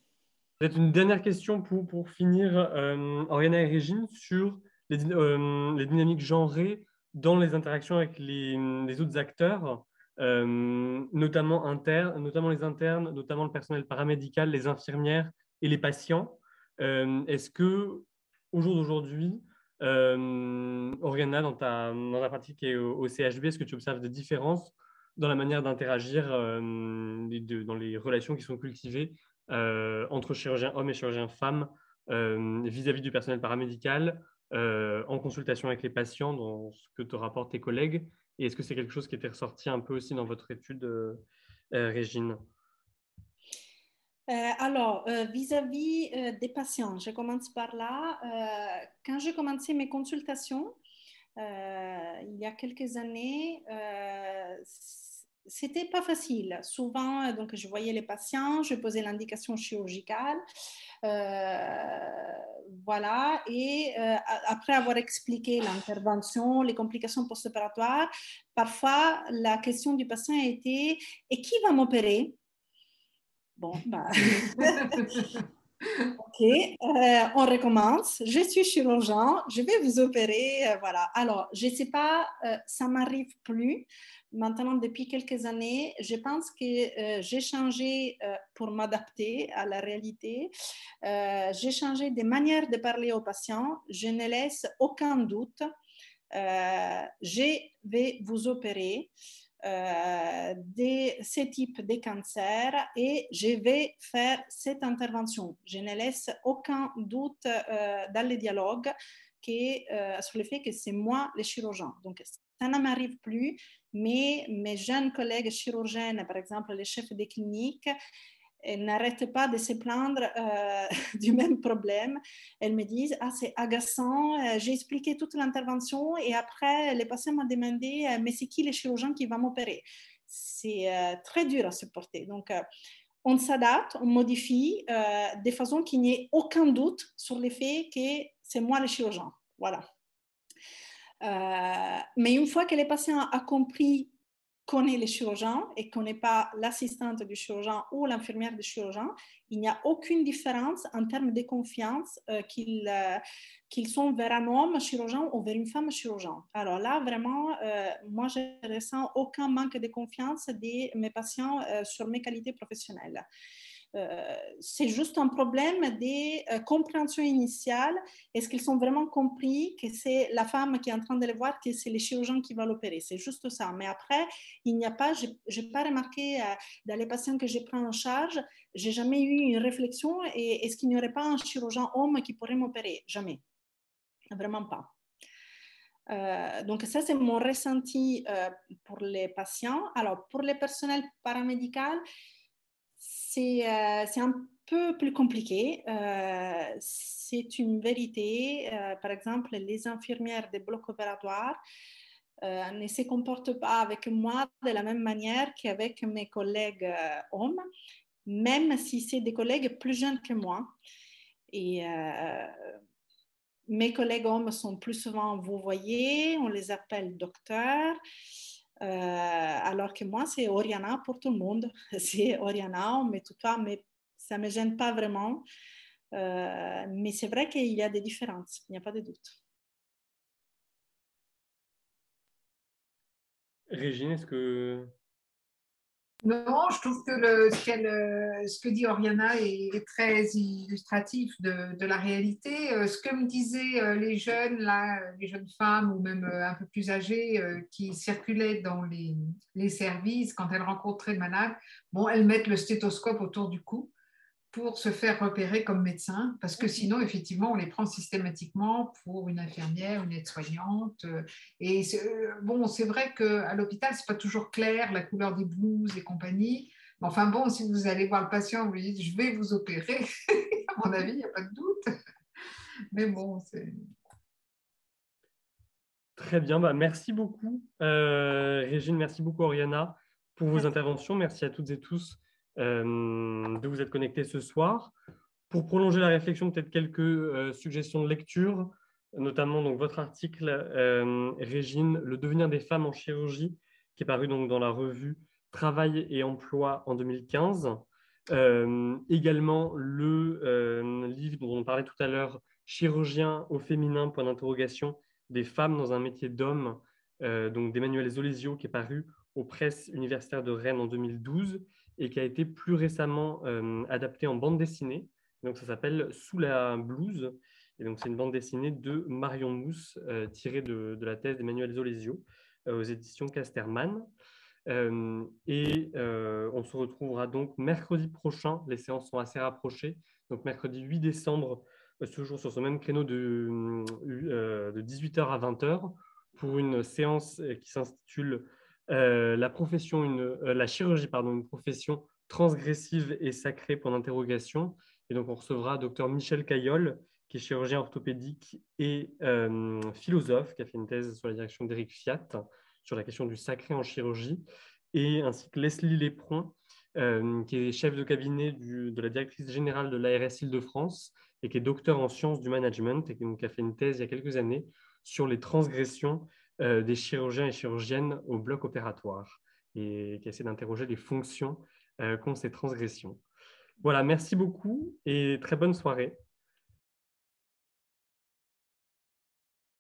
Peut-être une dernière question pour, pour finir, euh, Oriana et Régine, sur les, euh, les, dynamiques genrées dans les interactions avec les, les autres acteurs, euh, notamment, internes, notamment les internes, notamment le personnel paramédical, les infirmières et les patients. Est-ce que au jour d'aujourd'hui, euh, Oriana, dans ta, dans ta pratique et au, CHB, est-ce que tu observes des différences dans la manière d'interagir euh, dans les relations qui sont cultivées euh, entre chirurgiens hommes et chirurgiens femmes euh, vis-à-vis du personnel paramédical, en consultation avec les patients, dans ce que te rapportent tes collègues? Et est-ce que c'est quelque chose qui était ressorti un peu aussi dans votre étude, Régine? Alors, euh, vis-à-vis euh, des patients, je commence par là. quand j'ai commencé mes consultations, il y a quelques années, c'était pas facile. Souvent, donc, je voyais les patients, je posais l'indication chirurgicale. voilà. Et après avoir expliqué l'intervention, les complications post-opératoires, parfois la question du patient était Et qui va m'opérer? Bon, bah. ok, euh, on recommence. Je suis chirurgien, je vais vous opérer. Euh, voilà. Alors, je ne sais pas, euh, ça m'arrive plus. Maintenant, depuis quelques années, je pense que j'ai changé pour m'adapter à la réalité. j'ai changé des manières de parler aux patients. Je ne laisse aucun doute. je vais vous opérer. Euh, de ce type de cancer et je vais faire cette intervention. Je ne laisse aucun doute euh, dans le dialogue que, euh, sur le fait que c'est moi le chirurgien. Donc, ça ne m'arrive plus, mais mes jeunes collègues chirurgiennes, par exemple les chefs des cliniques, n'arrêtent pas de se plaindre euh, du même problème. Elles me disent, ah, c'est agaçant, euh, j'ai expliqué toute l'intervention et après, les patients m'ont demandé, euh, mais c'est qui le chirurgien qui va m'opérer? C'est très dur à supporter. Donc, on s'adapte, on modifie de façon qu'il n'y ait aucun doute sur le fait que c'est moi le chirurgien. Voilà. mais une fois que le patient a compris connaît le chirurgien et connaît pas l'assistante du chirurgien ou l'infirmière du chirurgien, il n'y a aucune différence en termes de confiance euh, euh, qu'ils sont vers un homme chirurgien ou vers une femme chirurgien. Alors là, vraiment, euh, moi, je ne ressens aucun manque de confiance de mes patients sur mes qualités professionnelles. Euh, c'est juste un problème de euh, compréhension initiale. Est-ce qu'ils ont vraiment compris que c'est la femme qui est en train de le voir, que c'est le chirurgien qui va l'opérer C'est juste ça. Mais après, il n'y a pas, je n'ai pas remarqué euh, dans les patients que je prends en charge, j'ai jamais eu une réflexion et est-ce qu'il n'y aurait pas un chirurgien homme qui pourrait m'opérer? Jamais. Vraiment pas. donc ça, c'est mon ressenti pour les patients. Alors, pour les personnels paramédical, c'est un peu plus compliqué. Euh, c'est une vérité. Euh, par exemple, les infirmières des blocs opératoires ne se comportent pas avec moi de la même manière qu'avec mes collègues hommes, même si c'est des collègues plus jeunes que moi. Et mes collègues hommes sont plus souvent, vous voyez, on les appelle docteurs. Euh, alors que moi, c'est Oriana pour tout le monde. C'est Oriana, mais tout ça, mais ça ne me gêne pas vraiment. Euh, mais c'est vrai qu'il y a des différences, il n'y a pas de doute. Régine, est-ce que non, je trouve que ce, ce, que dit Oriana est, très illustratif de, la réalité. Euh, ce que me disaient euh, les jeunes, là, les jeunes femmes ou même euh, un peu plus âgées qui circulaient dans les, les, services quand elles rencontraient le malade, bon, elles mettent le stéthoscope autour du cou pour se faire repérer comme médecin, parce que sinon, effectivement, on les prend systématiquement pour une infirmière, une aide-soignante. Et euh, bon, c'est vrai qu'à l'hôpital, c'est pas toujours clair la couleur des blouses et compagnie. Mais enfin bon, si vous allez voir le patient, vous lui dites je vais vous opérer, à mon avis, il n'y a pas de doute. Mais bon, c'est. Très bien, bah, merci beaucoup euh, Régine, merci beaucoup Oriana pour vos interventions. Merci à toutes et tous euh, de vous être connectés ce soir. Pour prolonger la réflexion, peut-être quelques euh, suggestions de lecture, notamment donc, votre article, euh, Régine, Le devenir des femmes en chirurgie, qui est paru donc, dans la revue Travail et emploi en 2015. également le livre dont on parlait tout à l'heure, Chirurgien au féminin, point d'interrogation, des femmes dans un métier d'homme, donc d'Emmanuel Zolesio, qui est paru aux presses universitaires de Rennes en 2012 et qui a été plus récemment euh, adapté en bande dessinée. Donc, ça s'appelle Sous la blouse. Et donc, c'est une bande dessinée de Marion Mousse, euh, tirée de, la thèse d'Emmanuel Zolesio euh, aux éditions Casterman. et on se retrouvera donc mercredi prochain. Les séances sont assez rapprochées. Donc, mercredi 8 décembre, toujours sur ce même créneau de, de 18h à 20h, pour une séance qui s'intitule la, profession, euh, la chirurgie, pardon, une profession transgressive et sacrée pour l'interrogation. Et donc, on recevra Dr Michel Caillol, qui est chirurgien orthopédique et euh, philosophe, qui a fait une thèse sur la direction d'Éric Fiat sur la question du sacré en chirurgie. et ainsi que Leslie Lépron, qui est chef de cabinet de la directrice générale de l'ARS Île-de-France et qui est docteur en sciences du management et qui a fait une thèse il y a quelques années sur les transgressions des chirurgiens et chirurgiennes au bloc opératoire et qui essaie d'interroger les fonctions qu'ont ces transgressions. Voilà, merci beaucoup et très bonne soirée.